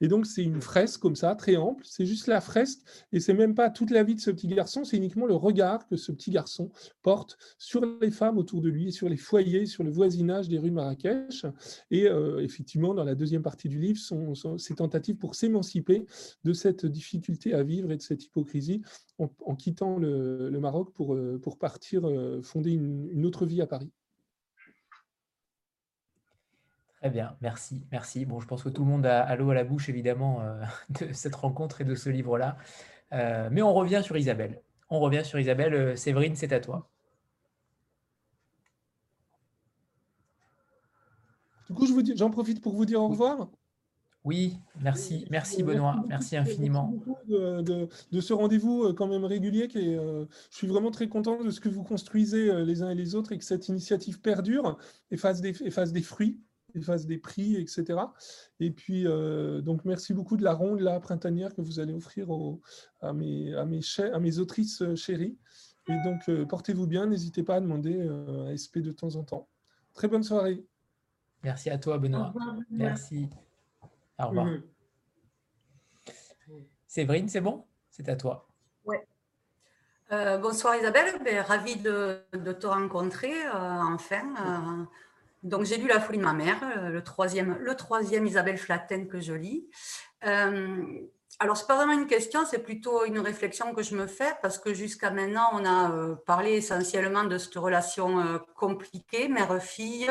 Et donc, c'est une fresque comme ça, très ample. C'est juste la fresque. Et c'est même pas toute la vie de ce petit garçon, c'est uniquement le regard que ce petit garçon porte sur les femmes autour de lui, sur les foyers, sur le voisinage des rues Marrakech. Et euh, effectivement, dans la deuxième partie du livre, sont, ses tentatives pour s'émanciper de cette difficulté à vivre et de cette hypocrisie en, quittant le, Maroc pour, euh, pour partir euh, fonder une autre vie à Paris. Très bien, merci, merci. Bon, je pense que tout le monde a, l'eau à la bouche, évidemment, euh, de cette rencontre et de ce livre-là. Euh, mais on revient sur Isabelle. On revient sur Isabelle. Euh, Séverine, c'est à toi. Du coup, j'en profite pour vous dire au revoir. Oui, merci, merci Benoît, merci infiniment. De, de, ce rendez-vous quand même régulier. Qui est, je suis vraiment très content de ce que vous construisez les uns et les autres et que cette initiative perdure et fasse des, et fasse des fruits fasse des prix, etc. Et puis, euh, donc, merci beaucoup de la ronde là, printanière que vous allez offrir à, mes, à, mes à mes autrices euh, chéries. Et donc, portez-vous bien. N'hésitez pas à demander à SP de temps en temps. Très bonne soirée. Merci à toi, Benoît. Merci. Au revoir. Mhm. Séverine, c'est bon? C'est à toi. Oui. Euh, bonsoir Isabelle, ben, ravie de, te rencontrer euh, enfin. Euh, donc j'ai lu La folie de ma mère, le troisième, le troisième Isabelle Flatten que je lis. alors c'est pas vraiment une question, c'est plutôt une réflexion que je me fais parce que jusqu'à maintenant on a parlé essentiellement de cette relation compliquée mère-fille,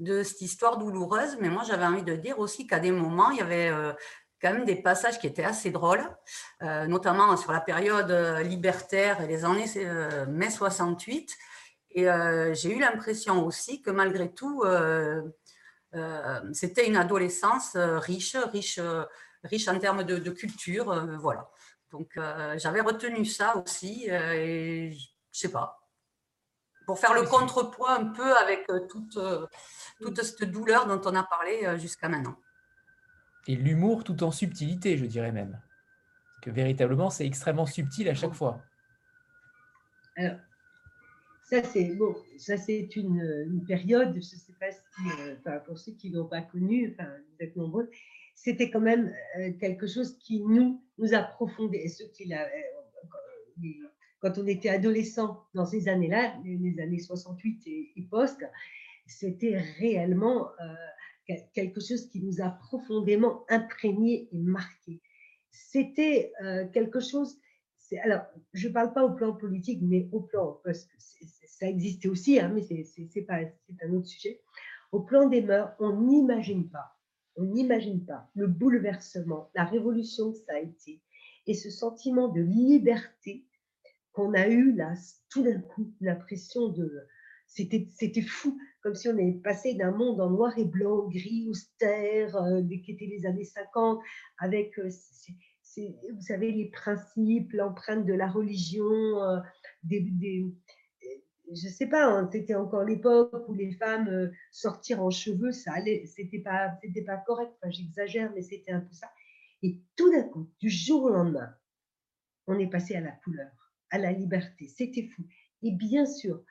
de cette histoire douloureuse, mais moi j'avais envie de dire aussi qu'à des moments il y avait quand même des passages qui étaient assez drôles, euh, notamment sur la période euh, libertaire et les années euh, mai 68. Et j'ai eu l'impression aussi que malgré tout, c'était une adolescence riche, riche, riche en termes de, culture. voilà. Donc j'avais retenu ça aussi, et je sais pas, pour faire le contrepoids un peu avec toute, toute cette douleur dont on a parlé jusqu'à maintenant et l'humour tout en subtilité, je dirais même. Que véritablement, c'est extrêmement subtil à chaque fois. Alors, ça c'est bon, ça c'est une, période, je ne sais pas si, euh, pour ceux qui ne l'ont pas connu, enfin, vous êtes nombreux, c'était quand même euh, quelque chose qui nous, nous approfondait. Ceux qui euh, quand on était adolescent dans ces années-là, les années 68 et, et post, c'était réellement quelque chose qui nous a profondément imprégné et marqué. C'était quelque chose, alors je ne parle pas au plan politique, mais au plan, parce que ça existait aussi, hein, mais c'est un autre sujet. Au plan des mœurs, on n'imagine pas, on n'imagine pas le bouleversement, la révolution que ça a été, et ce sentiment de liberté qu'on a eu là, tout d'un coup, l'impression de, c'était fou, comme si on avait passé d'un monde en noir et blanc, gris, austère, euh, qui étaient les années 50, avec, euh, vous savez, les principes, l'empreinte de la religion, euh, des, je ne sais pas, hein, c'était encore l'époque où les femmes sortir en cheveux, ça allait, c'était pas, c'était pas correct. J'exagère, mais c'était un peu ça. Et tout d'un coup, du jour au lendemain, on est passé à la couleur, à la liberté. C'était fou. Et bien sûr,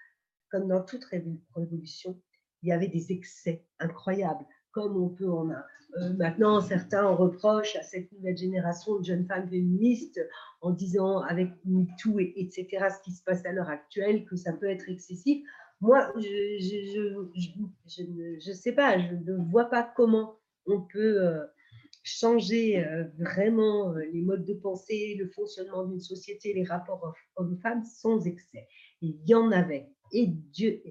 comme dans toute révolution, il y avait des excès incroyables, comme on peut en a. Euh, maintenant, certains reprochent à cette nouvelle génération de jeunes femmes féministes en disant avec MeToo et etc. ce qui se passe à l'heure actuelle que ça peut être excessif. Moi, je ne sais pas, je ne vois pas comment on peut euh, changer euh, vraiment les modes de pensée, le fonctionnement d'une société, les rapports hommes-femmes sans excès. Il y en avait et Dieu.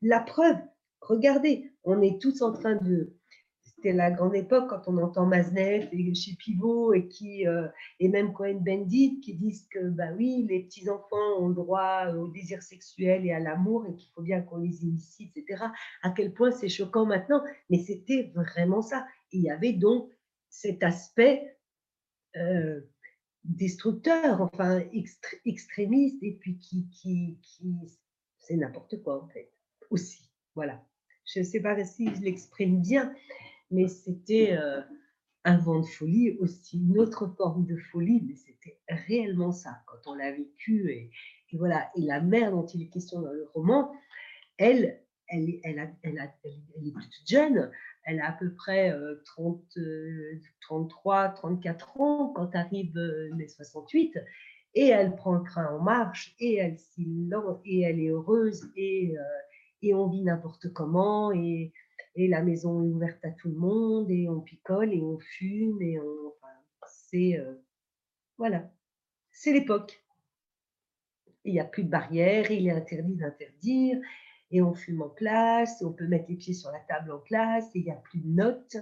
La preuve, regardez, on est tous en train de. C'était la grande époque quand on entend Maznev et chez Pivot et qui euh, et même Cohen Bendit qui disent que bah oui, les petits enfants ont droit au désir sexuel et à l'amour et qu'il faut bien qu'on les initie, etc. À quel point c'est choquant maintenant, mais c'était vraiment ça. il y avait donc cet aspect euh, destructeur, enfin extrémiste, et puis qui, qui, qui c'est n'importe quoi en fait, aussi. Voilà. Je ne sais pas si je l'exprime bien, mais c'était euh, un vent de folie aussi, une autre forme de folie, mais c'était réellement ça quand on l'a vécu. Et, voilà. Et la mère dont il est question dans le roman, elle, elle, elle, elle, est toute jeune, elle a à peu près 30, 33, 34 ans quand arrive euh, mai 68 et elle prend le train en marche, et elle et elle est heureuse, et, euh, et on vit n'importe comment, et, et, la maison est ouverte à tout le monde, et on picole, et on fume, et on, c'est, euh, voilà, c'est l'époque. Il n'y a plus de barrières, il est interdit d'interdire, et on fume en classe, on peut mettre les pieds sur la table en classe, et il n'y a plus de notes.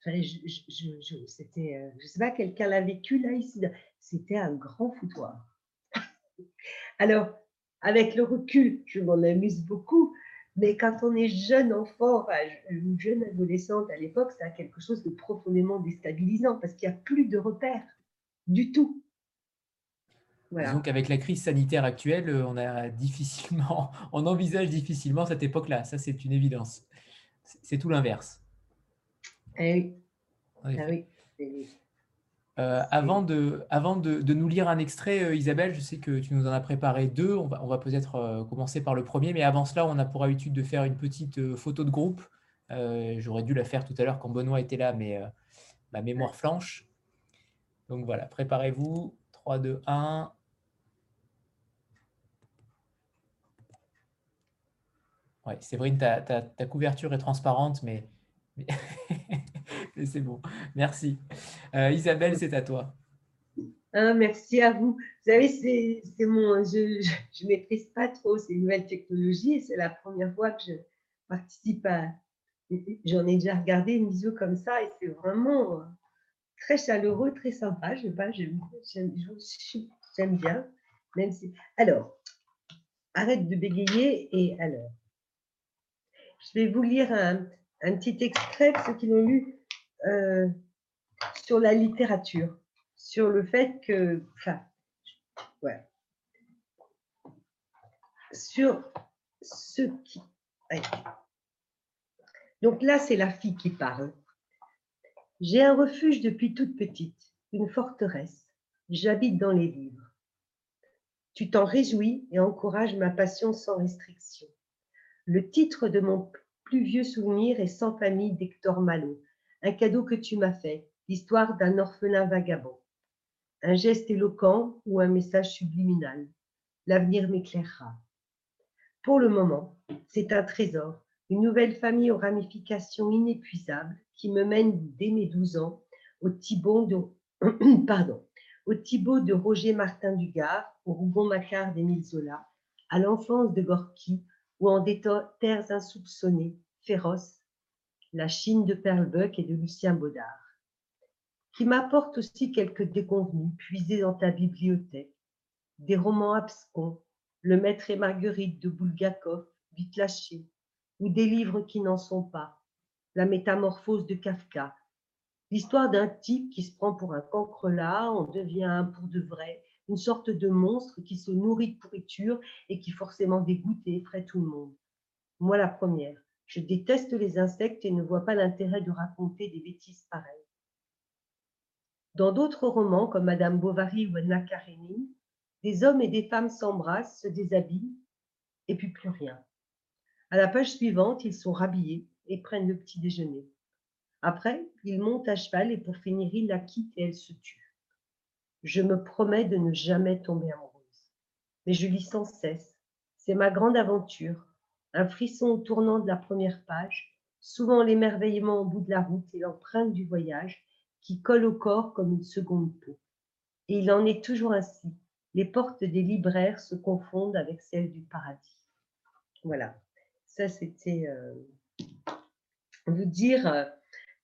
Enfin, je, je, je, c'était, euh, je sais pas, quelqu'un l'a vécu là ici. C'était un grand foutoir. Alors, avec le recul, je m'en amuse beaucoup, mais quand on est jeune enfant, enfin, une jeune adolescente à l'époque, c'est quelque chose de profondément déstabilisant parce qu'il n'y a plus de repères du tout. Voilà. Donc avec la crise sanitaire actuelle, on a difficilement, on envisage difficilement cette époque-là. Ça, c'est une évidence. C'est tout l'inverse. Eh ah oui. Avant de, avant de, nous lire un extrait, Isabelle, je sais que tu nous en as préparé deux. On va, on va peut-être commencer par le premier, mais avant cela, on a pour habitude de faire une petite photo de groupe. J'aurais dû la faire tout à l'heure quand Benoît était là, mais ma mémoire flanche. Donc voilà, préparez-vous. 3, 2, 1. Ouais, Séverine, ta, ta, couverture est transparente, mais, c'est bon. Merci. Euh, Isabelle, c'est à toi. Ah, merci à vous. Vous savez, c'est mon, je ne maîtrise pas trop ces nouvelles technologies c'est la première fois que je participe à. J'en ai déjà regardé une vidéo comme ça et c'est vraiment très chaleureux, très sympa. Je sais pas, j'aime bien. Même si... Alors, arrête de bégayer et alors. Je vais vous lire un, petit extrait, ceux qui l'ont lu, euh, sur la littérature, sur le fait que, enfin, ouais, sur ce qui. Donc là, c'est la fille qui parle. J'ai un refuge depuis toute petite, une forteresse. J'habite dans les livres. Tu t'en réjouis et encourages ma passion sans restriction. Le titre de mon plus vieux souvenir est Sans famille d'Hector Malot, un cadeau que tu m'as fait, l'histoire d'un orphelin vagabond. Un geste éloquent ou un message subliminal. L'avenir m'éclairera. Pour le moment, c'est un trésor, une nouvelle famille aux ramifications inépuisables qui me mène dès mes 12 ans au Thibaut de, au de Roger Martin Dugard, au Rougon-Macquart d'Émile Zola, à l'enfance de Gorky, ou en des terres insoupçonnées, féroces, la Chine de Perlebuck et de Lucien Baudard, qui m'apporte aussi quelques déconvenus puisés dans ta bibliothèque, des romans abscons, Le Maître et Marguerite de Bulgakov, vite lâchés, ou des livres qui n'en sont pas, La Métamorphose de Kafka, l'histoire d'un type qui se prend pour un cancrelat, on devient un pour de vrai, une sorte de monstre qui se nourrit de pourriture et qui forcément dégoûte et effraie tout le monde. Moi, la première. Je déteste les insectes et ne vois pas l'intérêt de raconter des bêtises pareilles. Dans d'autres romans, comme Madame Bovary ou Anna Karenine, des hommes et des femmes s'embrassent, se déshabillent, et puis plus rien. À la page suivante, ils sont rhabillés et prennent le petit déjeuner. Après, ils montent à cheval et pour finir, ils la quittent et elle se tue. Je me promets de ne jamais tomber amoureuse. Mais je lis sans cesse. C'est ma grande aventure. Un frisson au tournant de la première page, souvent l'émerveillement au bout de la route et l'empreinte du voyage qui colle au corps comme une seconde peau. Et il en est toujours ainsi. Les portes des libraires se confondent avec celles du paradis. Voilà. Ça, c'était euh, vous dire euh,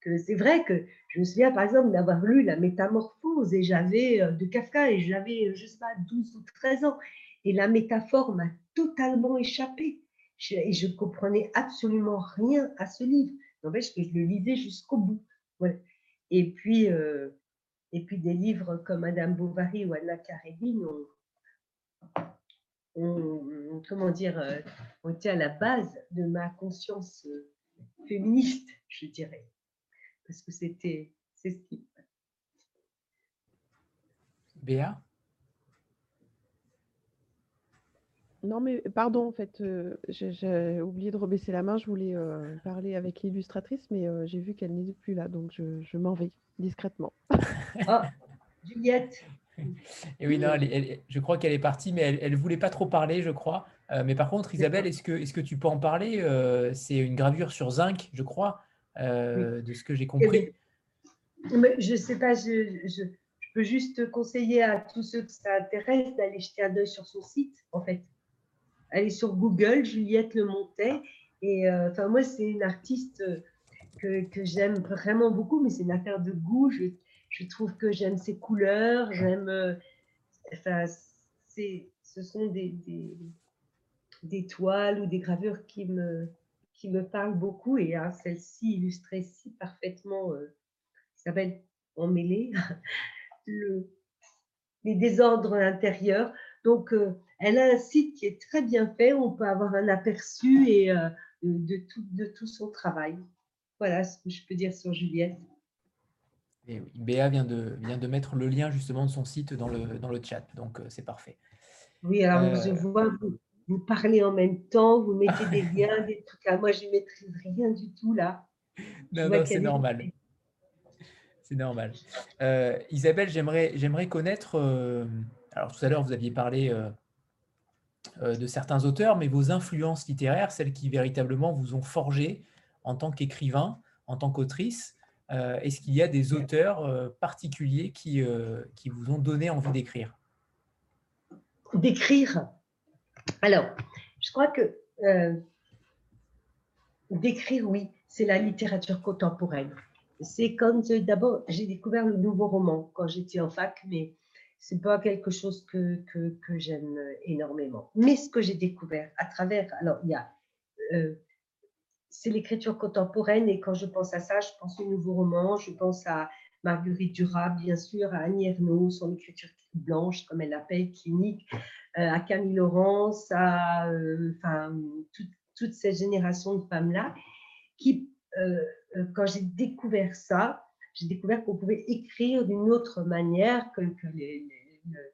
que c'est vrai que je me souviens par exemple d'avoir lu La Métamorphose et j'avais euh, de Kafka et j'avais, je sais pas, 12 ou 13 ans. Et la métaphore m'a totalement échappé. Et je comprenais absolument rien à ce livre. N'empêche que je le lisais jusqu'au bout. Et, puis, euh, et puis des livres comme Madame Bovary ou Anna Karenine ont, comment dire, euh, ont été à la base de ma conscience féministe, je dirais parce que c'était c'est ce qui. Béa? Non, mais pardon, en fait, euh, j'ai oublié de rebaisser la main. Je voulais euh, parler avec l'illustratrice, mais euh, j'ai vu qu'elle n'est plus là, donc je, m'en vais discrètement. oh, Juliette Et oui, non, je crois qu'elle est partie, mais elle ne voulait pas trop parler, je crois. mais par contre, Isabelle, est-ce que, est que tu peux en parler C'est une gravure sur zinc, je crois. Euh, de ce que j'ai compris. je ne sais pas, je, peux juste conseiller à tous ceux que ça intéresse d'aller jeter un œil sur son site, en fait. Aller sur Google, Juliette Le Montet. Et euh, enfin, moi, c'est une artiste que, que j'aime vraiment beaucoup, mais c'est une affaire de goût. Je, trouve que j'aime ses couleurs, j'aime. Euh, enfin, ce sont des, des, toiles ou des gravures qui me, qui me parle beaucoup et hein, celle-ci illustrait si parfaitement, euh, s'appelle Emmêlé, le, les désordres intérieurs. Donc, euh, elle a un site qui est très bien fait, on peut avoir un aperçu et, euh, de, tout, de tout son travail. Voilà ce que je peux dire sur Juliette. Et oui, Béa vient de, vient de mettre le lien justement de son site dans le, dans le chat, donc c'est parfait. Oui, alors je vois, vous, vous, parlez en même temps, vous mettez des liens, des trucs. Moi, je ne maîtrise rien du tout là. Non, non, c'est normal. C'est normal. Euh, Isabelle, j'aimerais connaître, euh, alors tout à l'heure, vous aviez parlé euh, de certains auteurs, mais vos influences littéraires, celles qui véritablement vous ont forgé en tant qu'écrivain, en tant qu'autrice, est-ce qu'il y a des auteurs particuliers qui, qui vous ont donné envie d'écrire? D'écrire? Alors, je crois que d'écrire, oui, c'est la littérature contemporaine. C'est quand d'abord j'ai découvert le nouveau roman quand j'étais en fac, mais c'est pas quelque chose que, que, j'aime énormément. Mais ce que j'ai découvert à travers, alors il y a, euh, c'est l'écriture contemporaine et quand je pense à ça, je pense au nouveau roman, je pense à Marguerite Duras, bien sûr, à Annie Ernaux, son écriture blanche, comme elle l'appelle, clinique, euh, à Camille Laurence, à euh, enfin, toute, cette génération de femmes-là qui euh, euh, quand j'ai découvert ça, j'ai découvert qu'on pouvait écrire d'une autre manière que,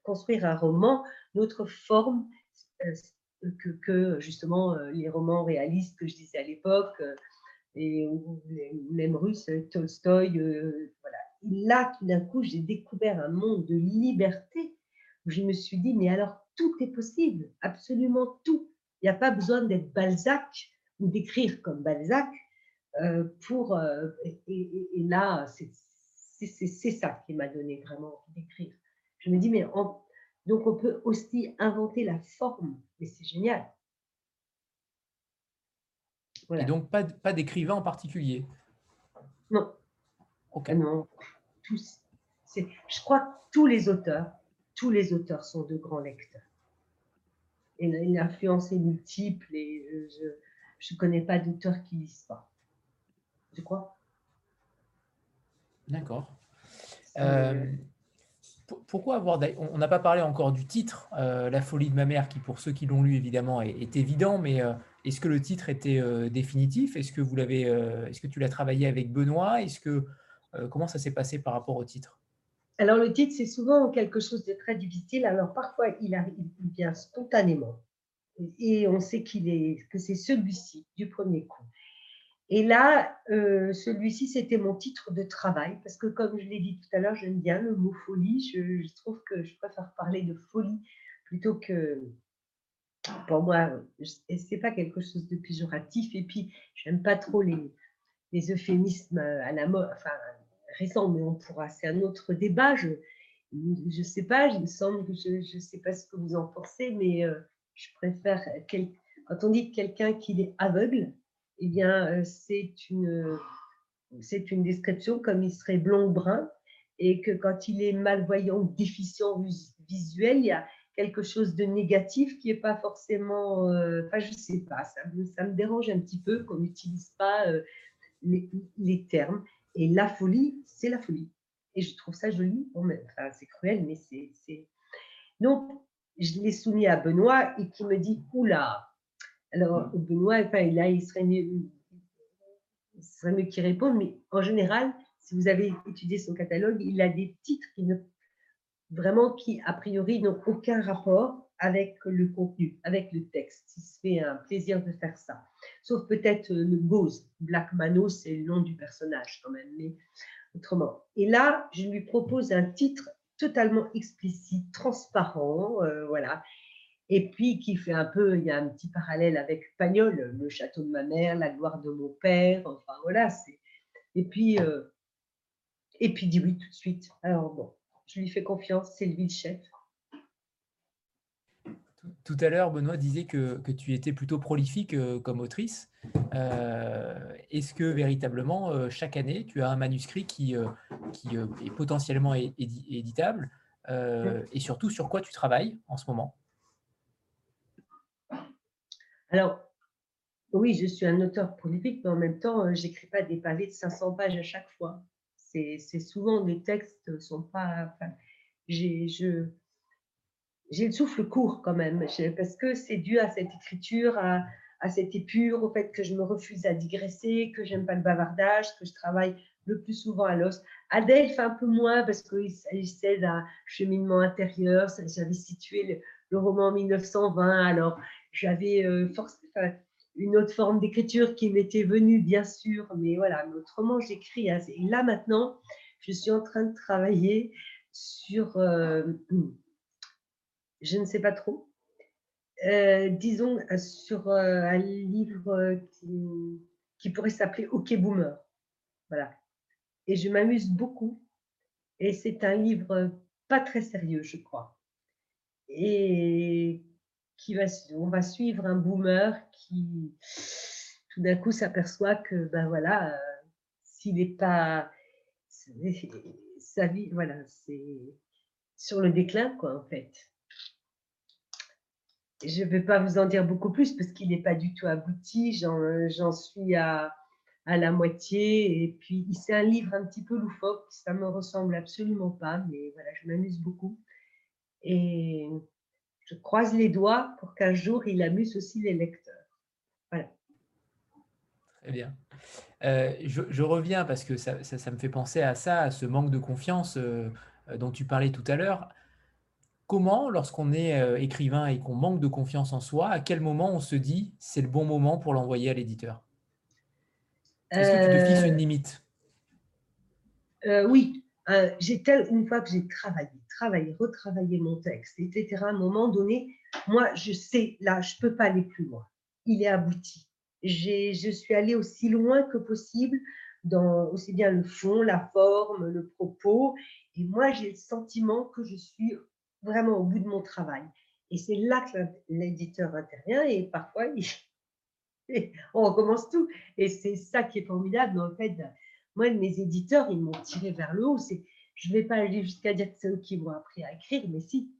construire un roman, une autre forme euh, que, justement les romans réalistes que je disais à l'époque, et même russes, Tolstoï. voilà. Et là, tout d'un coup, j'ai découvert un monde de liberté où je me suis dit, mais alors tout est possible, absolument tout. Il n'y a pas besoin d'être Balzac ou d'écrire comme Balzac euh, pour, euh, et, là, c'est ça qui m'a donné vraiment envie d'écrire. Je me dis, mais donc on peut aussi inventer la forme, mais c'est génial. Et donc, pas, pas d'écrivain en particulier? Non. Ok. Non, tous. Je crois que tous les auteurs, tous les auteurs sont de grands lecteurs. Et l'influence est multiple et euh, je ne connais pas d'auteurs qui lisent pas je crois. D'accord. Euh, pourquoi avoir. On n'a pas parlé encore du titre, euh, La folie de ma mère, qui pour ceux qui l'ont lu évidemment est, évident, mais euh, est-ce que le titre était définitif? Est-ce que, vous l'avez, est-ce que tu l'as travaillé avec Benoît? Est-ce que, Comment ça s'est passé par rapport au titre? Alors le titre, c'est souvent quelque chose de très difficile. Alors parfois, il, arrive, il vient spontanément. Et on sait qu'il est, que c'est celui-ci du premier coup. Et là, euh, celui-ci, c'était mon titre de travail, parce que comme je l'ai dit tout à l'heure, j'aime bien le mot folie. Je, trouve que je préfère parler de folie plutôt que, pour moi, c'est pas quelque chose de péjoratif. Et puis, j'aime pas trop les, euphémismes à la mode, enfin récents, mais on pourra, c'est un autre débat. Je, je sais pas, il semble que je ne sais pas ce que vous en pensez, mais euh, je préfère quand on dit quelqu'un qui est aveugle eh bien, euh, c'est une, c'est une description comme il serait blond brun et que quand il est malvoyant ou déficient visuel, il y a quelque chose de négatif qui n'est pas forcément, euh, enfin je ne sais pas, ça me, ça me, dérange un petit peu qu'on n'utilise pas euh, les, les, termes. Et la folie, c'est la folie. Et je trouve ça joli, enfin, c'est cruel, mais c'est... Donc, je l'ai soumis à Benoît et qui me dit, oula, alors, Benoît, enfin, là, il serait mieux, serait mieux qu'il réponde, mais en général, si vous avez étudié son catalogue, il a des titres qui ne, vraiment qui, a priori, n'ont aucun rapport avec le contenu, avec le texte. Il se fait un plaisir de faire ça. Sauf peut-être euh, le Bose. Black Mano, c'est le nom du personnage quand même, mais autrement. Et là, je lui propose un titre totalement explicite, transparent, euh, voilà, et puis qui fait un peu, il y a un petit parallèle avec Pagnol, le château de ma mère, la gloire de mon père, enfin voilà. Et puis, euh, et puis dit oui tout de suite. Alors bon, je lui fais confiance, c'est lui le chef. Tout à l'heure, Benoît disait que, que, tu étais plutôt prolifique euh, comme autrice. Euh, est-ce que véritablement, chaque année, tu as un manuscrit qui, qui est potentiellement éditable Et surtout, sur quoi tu travailles en ce moment? Alors, oui, je suis un auteur prolifique, mais en même temps, euh, j'écris pas des pavés de 500 pages à chaque fois. C'est souvent des textes sont pas. j'ai le souffle court quand même, parce que c'est dû à cette écriture, à, à cette épure, au fait que je me refuse à digresser, que j'aime pas le bavardage, que je travaille le plus souvent à l'os. Adèle fait un peu moins parce qu'il s'agissait d'un cheminement intérieur. J'avais situé le, roman en 1920, alors j'avais euh, une autre forme d'écriture qui m'était venue, bien sûr, mais voilà, autrement j'écris. Et là maintenant, je suis en train de travailler sur, euh, je ne sais pas trop, euh, disons sur un livre qui, qui pourrait s'appeler Ok Boomer. Voilà, et je m'amuse beaucoup. Et c'est un livre pas très sérieux, je crois. Et on va suivre un boomer qui, tout d'un coup, s'aperçoit que, ben voilà, s'il n'est pas, sa vie, voilà, c'est sur le déclin, quoi, en fait. Je ne vais pas vous en dire beaucoup plus parce qu'il n'est pas du tout abouti. J'en suis à à la moitié. Et puis, c'est un livre un petit peu loufoque. Ça me ressemble absolument pas, mais voilà, je m'amuse beaucoup. Et je croise les doigts pour qu'un jour, il amuse aussi les lecteurs. Voilà. Très bien. Euh, je, reviens parce que ça, ça, me fait penser à ça, à ce manque de confiance euh, dont tu parlais tout à l'heure. Comment, lorsqu'on est euh, écrivain et qu'on manque de confiance en soi, à quel moment on se dit c'est le bon moment pour l'envoyer à l'éditeur? Est-ce que tu te fixes une limite? Oui. Euh, j'ai une fois que j'ai travaillé, travaillé, retravaillé mon texte, etc., à un moment donné, moi, je sais, là, je ne peux pas aller plus loin. Il est abouti. Je suis allée aussi loin que possible dans aussi bien le fond, la forme, le propos. Et moi, j'ai le sentiment que je suis vraiment au bout de mon travail. Et c'est là que l'éditeur intervient et parfois, on recommence tout. Et c'est ça qui est formidable. Mais en fait, moi, mes éditeurs, ils m'ont tiré vers le haut. Je ne vais pas aller jusqu'à dire que c'est eux qui m'ont appris à écrire, mais si,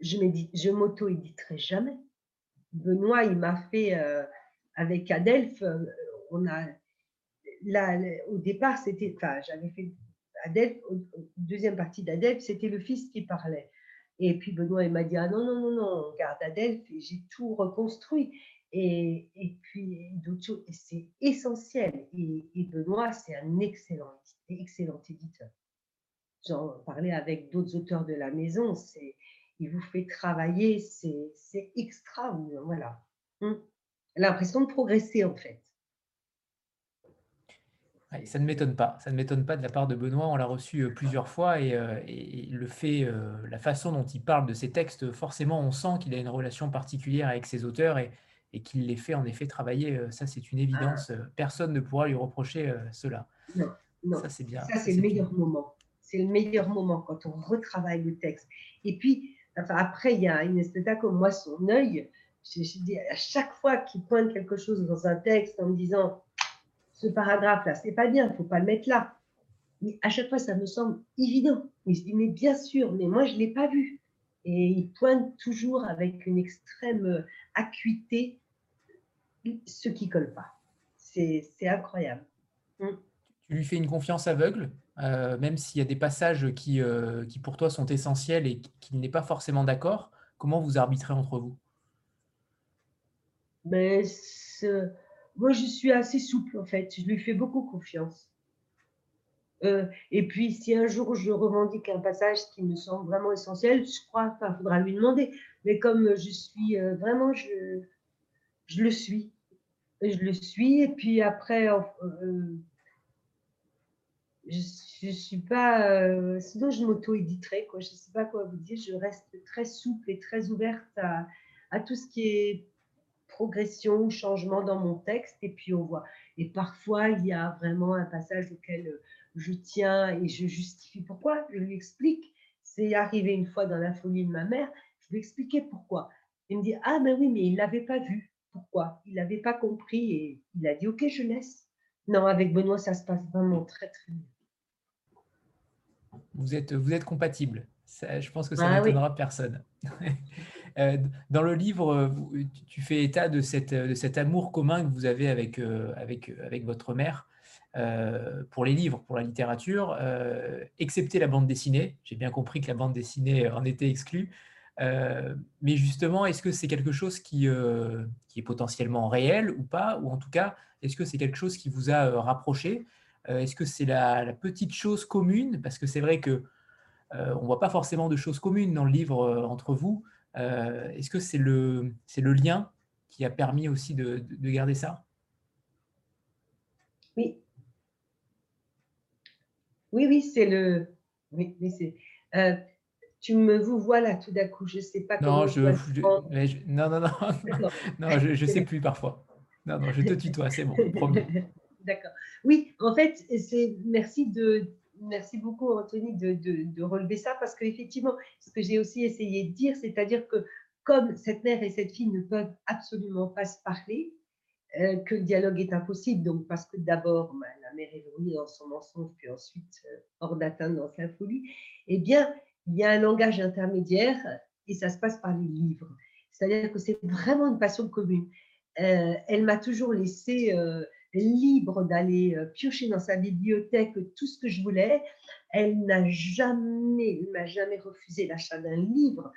je je m'auto-éditerai jamais. Benoît, il m'a fait, euh, avec Adelph, euh, on a, là, au départ, c'était, enfin, j'avais fait Adelph, deuxième partie d'Adelph, c'était le fils qui parlait. Et puis Benoît, il m'a dit, ah non, non, non, non, on garde Adelph, j'ai tout reconstruit. Et, et puis choses, c'est essentiel. Et, Benoît, c'est un excellent, excellent éditeur. J'en parlais avec d'autres auteurs de la maison, c'est, il vous fait travailler, c'est extra, voilà. Hum. L'impression de progresser en fait. Ça ne m'étonne pas. Ça ne m'étonne pas de la part de Benoît. On l'a reçu euh, plusieurs fois et, euh, et, le fait, euh, la façon dont il parle de ses textes, forcément, on sent qu'il a une relation particulière avec ses auteurs et, et qu'il les fait en effet travailler. Euh, ça, c'est une évidence. Ah. Personne ne pourra lui reprocher euh, cela. Non, non. Ça, c'est bien. Ça, c'est le meilleur moment. C'est le meilleur moment quand on retravaille le texte. Et puis, enfin, après, il y a une espèce comme moi, son œil. Je, dis, à chaque fois qu'il pointe quelque chose dans un texte en me disant ce paragraphe-là, c'est pas bien, il ne faut pas le mettre là. Mais à chaque fois, ça me semble évident. Mais je dis, mais bien sûr, mais moi, je ne l'ai pas vu. Et il pointe toujours avec une extrême acuité ce qui colle pas. C'est incroyable. Mm. Tu lui fais une confiance aveugle, euh, même s'il y a des passages qui, euh, qui pour toi sont essentiels et qu'il n'est pas forcément d'accord. Comment vous arbitrez entre vous? Mais ben, Moi, je suis assez souple en fait. Je lui fais beaucoup confiance. Euh, et puis, si un jour je revendique un passage qui me semble vraiment essentiel, je crois qu'il faudra lui demander. Mais comme je suis vraiment, je, je le suis je le suis. Et puis après, euh, je ne suis pas. Euh, sinon, je m'auto-éditerai. Je ne sais pas quoi vous dire. Je reste très souple et très ouverte à, tout ce qui est progression ou changement dans mon texte. Et puis, on voit. Et parfois, il y a vraiment un passage auquel je tiens et je justifie pourquoi. Je lui explique. C'est arrivé une fois dans la folie de ma mère. Je lui expliquais pourquoi. Il me dit Ah, mais oui, mais il ne l'avait pas vu pourquoi? Il n'avait pas compris et il a dit Ok, je laisse. Non, avec Benoît, ça se passe vraiment très, très bien. Vous êtes, vous êtes compatible. je pense que ça ah n'étonnera personne. Euh, dans le livre, tu fais état de, cette, de cet amour commun que vous avez avec, euh, avec, avec votre mère euh, pour les livres, pour la littérature, excepté la bande dessinée. J'ai bien compris que la bande dessinée en était exclue. Mais justement, est-ce que c'est quelque chose qui, qui, est potentiellement réel ou pas? Ou en tout cas, est-ce que c'est quelque chose qui vous a rapproché? Est-ce que c'est la, petite chose commune? Parce que c'est vrai que on ne voit pas forcément de choses communes dans le livre entre vous. est-ce que c'est le, lien qui a permis aussi de, de garder ça? Oui. Oui, oui, c'est le. Oui, oui c'est tu me vous vois là tout d'un coup, je ne sais pas comment. Non, je, non, non, non, non, je ne sais plus parfois. Non, non, je te tutoie, c'est bon, promis. D'accord. Oui, en fait, c'est merci de merci beaucoup Anthony de, de, de relever ça parce qu'effectivement, ce que j'ai aussi essayé de dire, c'est-à-dire que comme cette mère et cette fille ne peuvent absolument pas se parler, euh, que le dialogue est impossible. Donc, parce que d'abord, bah, la mère est dans son mensonge, puis ensuite euh, hors d'atteinte dans sa folie, eh bien, il y a un langage intermédiaire et ça se passe par les livres. C'est-à-dire que c'est vraiment une passion commune. Euh, elle m'a toujours laissé euh, libre d'aller euh, piocher dans sa bibliothèque tout ce que je voulais. Elle n'a jamais, m'a jamais refusé l'achat d'un livre,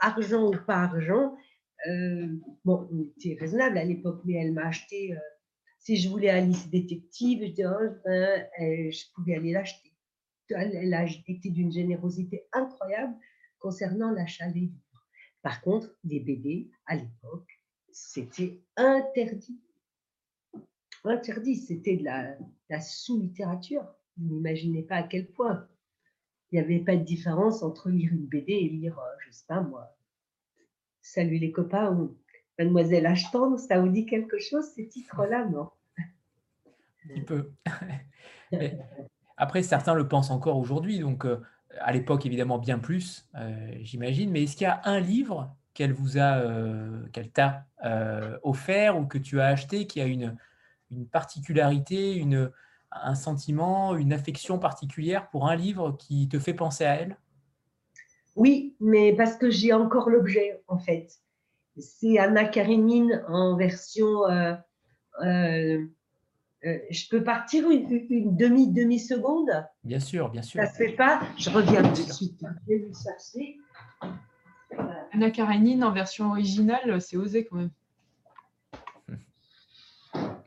argent ou pas argent. bon, on était raisonnable à l'époque, mais elle m'a acheté. si je voulais Alice détective, je, oh, ben, je pouvais aller l'acheter elle a été d'une générosité incroyable concernant l'achat des livres. Par contre, les bébés, à l'époque, c'était interdit. Interdit, c'était de la, sous-littérature. Vous n'imaginez pas à quel point. Il n'y avait pas de différence entre lire une BD et lire, euh, je ne sais pas moi, Salut les copains ou Mademoiselle Ashton, ça vous dit quelque chose ces titres-là, non? Un peu. Après, certains le pensent encore aujourd'hui, donc euh, à l'époque, évidemment, bien plus, euh, j'imagine. Mais est-ce qu'il y a un livre qu'elle vous a, euh, qu'elle t'a offert ou que tu as acheté qui a une, particularité, une, un sentiment, une affection particulière pour un livre qui te fait penser à elle? Oui, mais parce que j'ai encore l'objet, en fait. C'est Anna Karenine en version je peux partir une, demi demi seconde? Bien sûr, bien sûr. Ça se fait pas. Je reviens tout de suite. Je vais chercher. Anna Karenine en version originale, c'est osé quand même.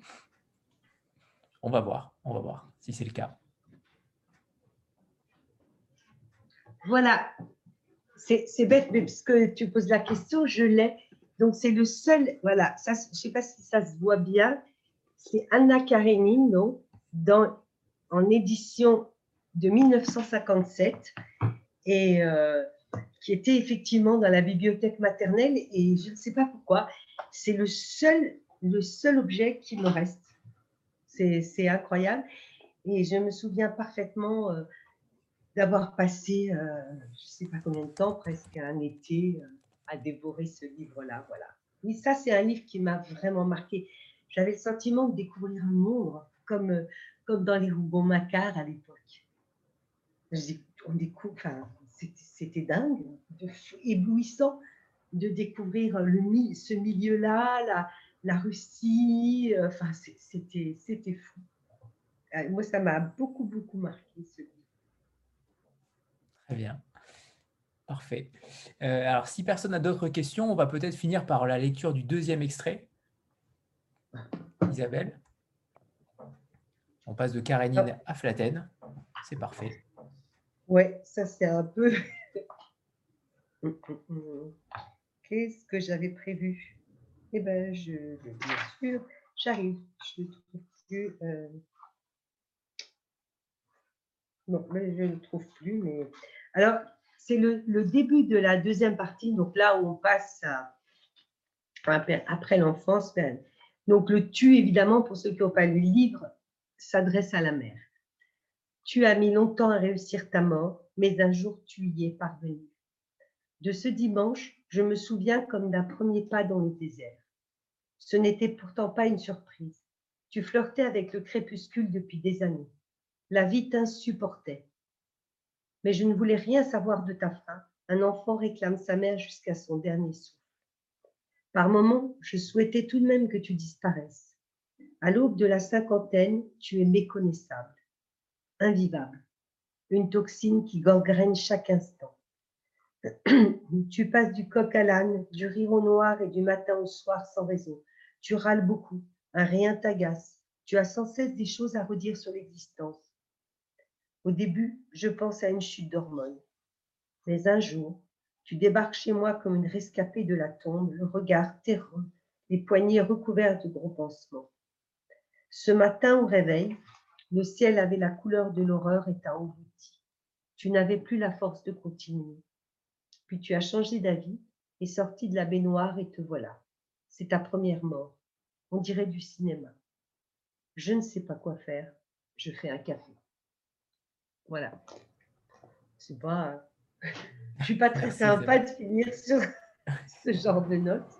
On va voir, on va voir si c'est le cas. Voilà, c'est bête, mais puisque tu poses la question, je l'ai. Donc c'est le seul, voilà, ça, je ne sais pas si ça se voit bien, c'est Anna Karenine, dans, en édition de 1957, et euh, qui était effectivement dans la bibliothèque maternelle, et je ne sais pas pourquoi, c'est le seul, le seul objet qui me reste. C'est incroyable. Et je me souviens parfaitement euh, d'avoir passé, euh, je ne sais pas combien de temps, presque un été, à dévorer ce livre-là. Voilà. Oui, ça, c'est un livre qui m'a vraiment marqué j'avais le sentiment de découvrir un monde, comme, euh, comme dans les Rougon Macquart à l'époque. On découvre, enfin, c'était dingue, éblouissant de découvrir le, ce milieu-là, la, Russie, euh, enfin, c'était fou. Euh, moi, ça m'a beaucoup, beaucoup marqué ce livre. Très bien. Parfait. alors, si personne n'a d'autres questions, on va peut-être finir par la lecture du deuxième extrait. Isabelle. On passe de Karénine à Flatène. C'est parfait. Ouais, ça c'est un peu. Qu'est-ce que j'avais prévu? Eh bien, je bien sûr, j'arrive. Je ne trouve plus. Euh, non, mais je ne trouve plus. Mais alors, c'est le, début de la deuxième partie. Donc là où on passe à, après l'enfance, ben, donc le tu, évidemment, pour ceux qui n'ont pas lu le livre, s'adresse à la mère. Tu as mis longtemps à réussir ta mort, mais un jour tu y es parvenu. De ce dimanche, je me souviens comme d'un premier pas dans le désert. Ce n'était pourtant pas une surprise. Tu flirtais avec le crépuscule depuis des années. La vie t'insupportait. Mais je ne voulais rien savoir de ta fin. Un enfant réclame sa mère jusqu'à son dernier souffle. Par moments, je souhaitais tout de même que tu disparaisses. À l'aube de la cinquantaine, tu es méconnaissable, invivable, une toxine qui gangrène chaque instant. tu passes du coq à l'âne, du rire au noir et du matin au soir sans raison. Tu râles beaucoup, un rien t'agace. Tu as sans cesse des choses à redire sur l'existence. Au début, je pense à une chute d'hormones. Mais un jour, tu débarques chez moi comme une rescapée de la tombe, le regard terreux, les poignets recouverts de gros pansements. Ce matin, au réveil, le ciel avait la couleur de l'horreur et t'a englouti. Tu n'avais plus la force de continuer. Puis tu as changé d'avis et sorti de la baignoire et te voilà. C'est ta première mort. On dirait du cinéma. Je ne sais pas quoi faire. Je fais un café. Voilà. C'est pas. Je suis pas très sympa de finir sur ce genre de notes.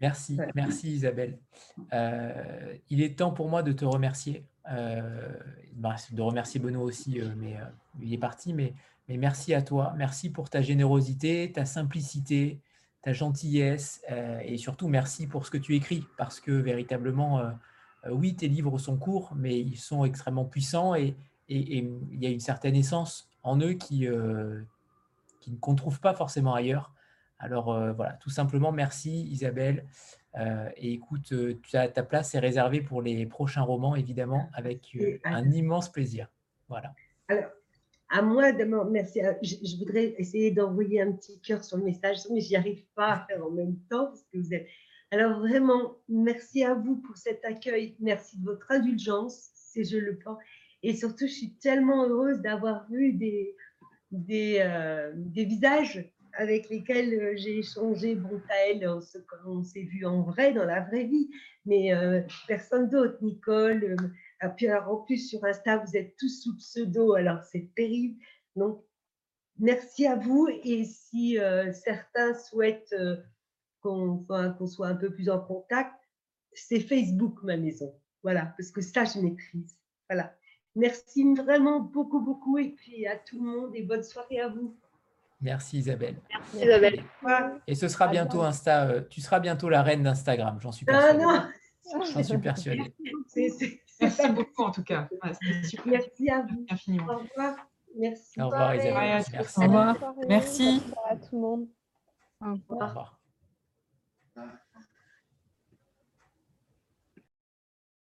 Merci, merci Isabelle. Euh, il est temps pour moi de te remercier, euh, bah, de remercier Benoît aussi, euh, mais il est parti, mais, mais merci à toi, merci pour ta générosité, ta simplicité, ta gentillesse, et surtout merci pour ce que tu écris, parce que véritablement, oui, tes livres sont courts, mais ils sont extrêmement puissants, et, et, et il y a une certaine essence en eux qui, qu'on ne trouve pas forcément ailleurs. Alors euh, voilà, tout simplement, merci Isabelle. Euh, et écoute, euh, tu as, ta place est réservée pour les prochains romans, évidemment, avec un immense plaisir. Voilà. Alors, à moi de merci. Je, voudrais essayer d'envoyer un petit cœur sur le message, mais j'y arrive pas à faire en même temps parce que vous êtes. Alors vraiment, merci à vous pour cet accueil. Merci de votre indulgence, si je le pense. Et surtout, je suis tellement heureuse d'avoir vu des, des, des visages avec lesquels euh, j'ai échangé. Bon, Taël, on s'est vu en vrai, dans la vraie vie, mais euh, personne d'autre. Nicole, euh, puis en plus sur Insta, vous êtes tous sous pseudo, alors c'est terrible. Donc, merci à vous. Et si certains souhaitent qu'on soit un peu plus en contact, c'est Facebook, ma maison. Voilà, parce que ça, je maîtrise. Voilà. Merci vraiment beaucoup, beaucoup. Et puis à tout le monde et bonne soirée à vous. Merci Isabelle. Merci Isabelle. Et ce sera bientôt Insta. Euh, tu seras bientôt la reine d'Instagram, j'en suis persuadée. Ah non. J'en suis persuadée. Merci beaucoup en tout cas. Merci à vous. Infiniment. Au revoir. Merci. Au revoir Isabelle. Merci. Au revoir. Merci. à tout le monde. Au revoir.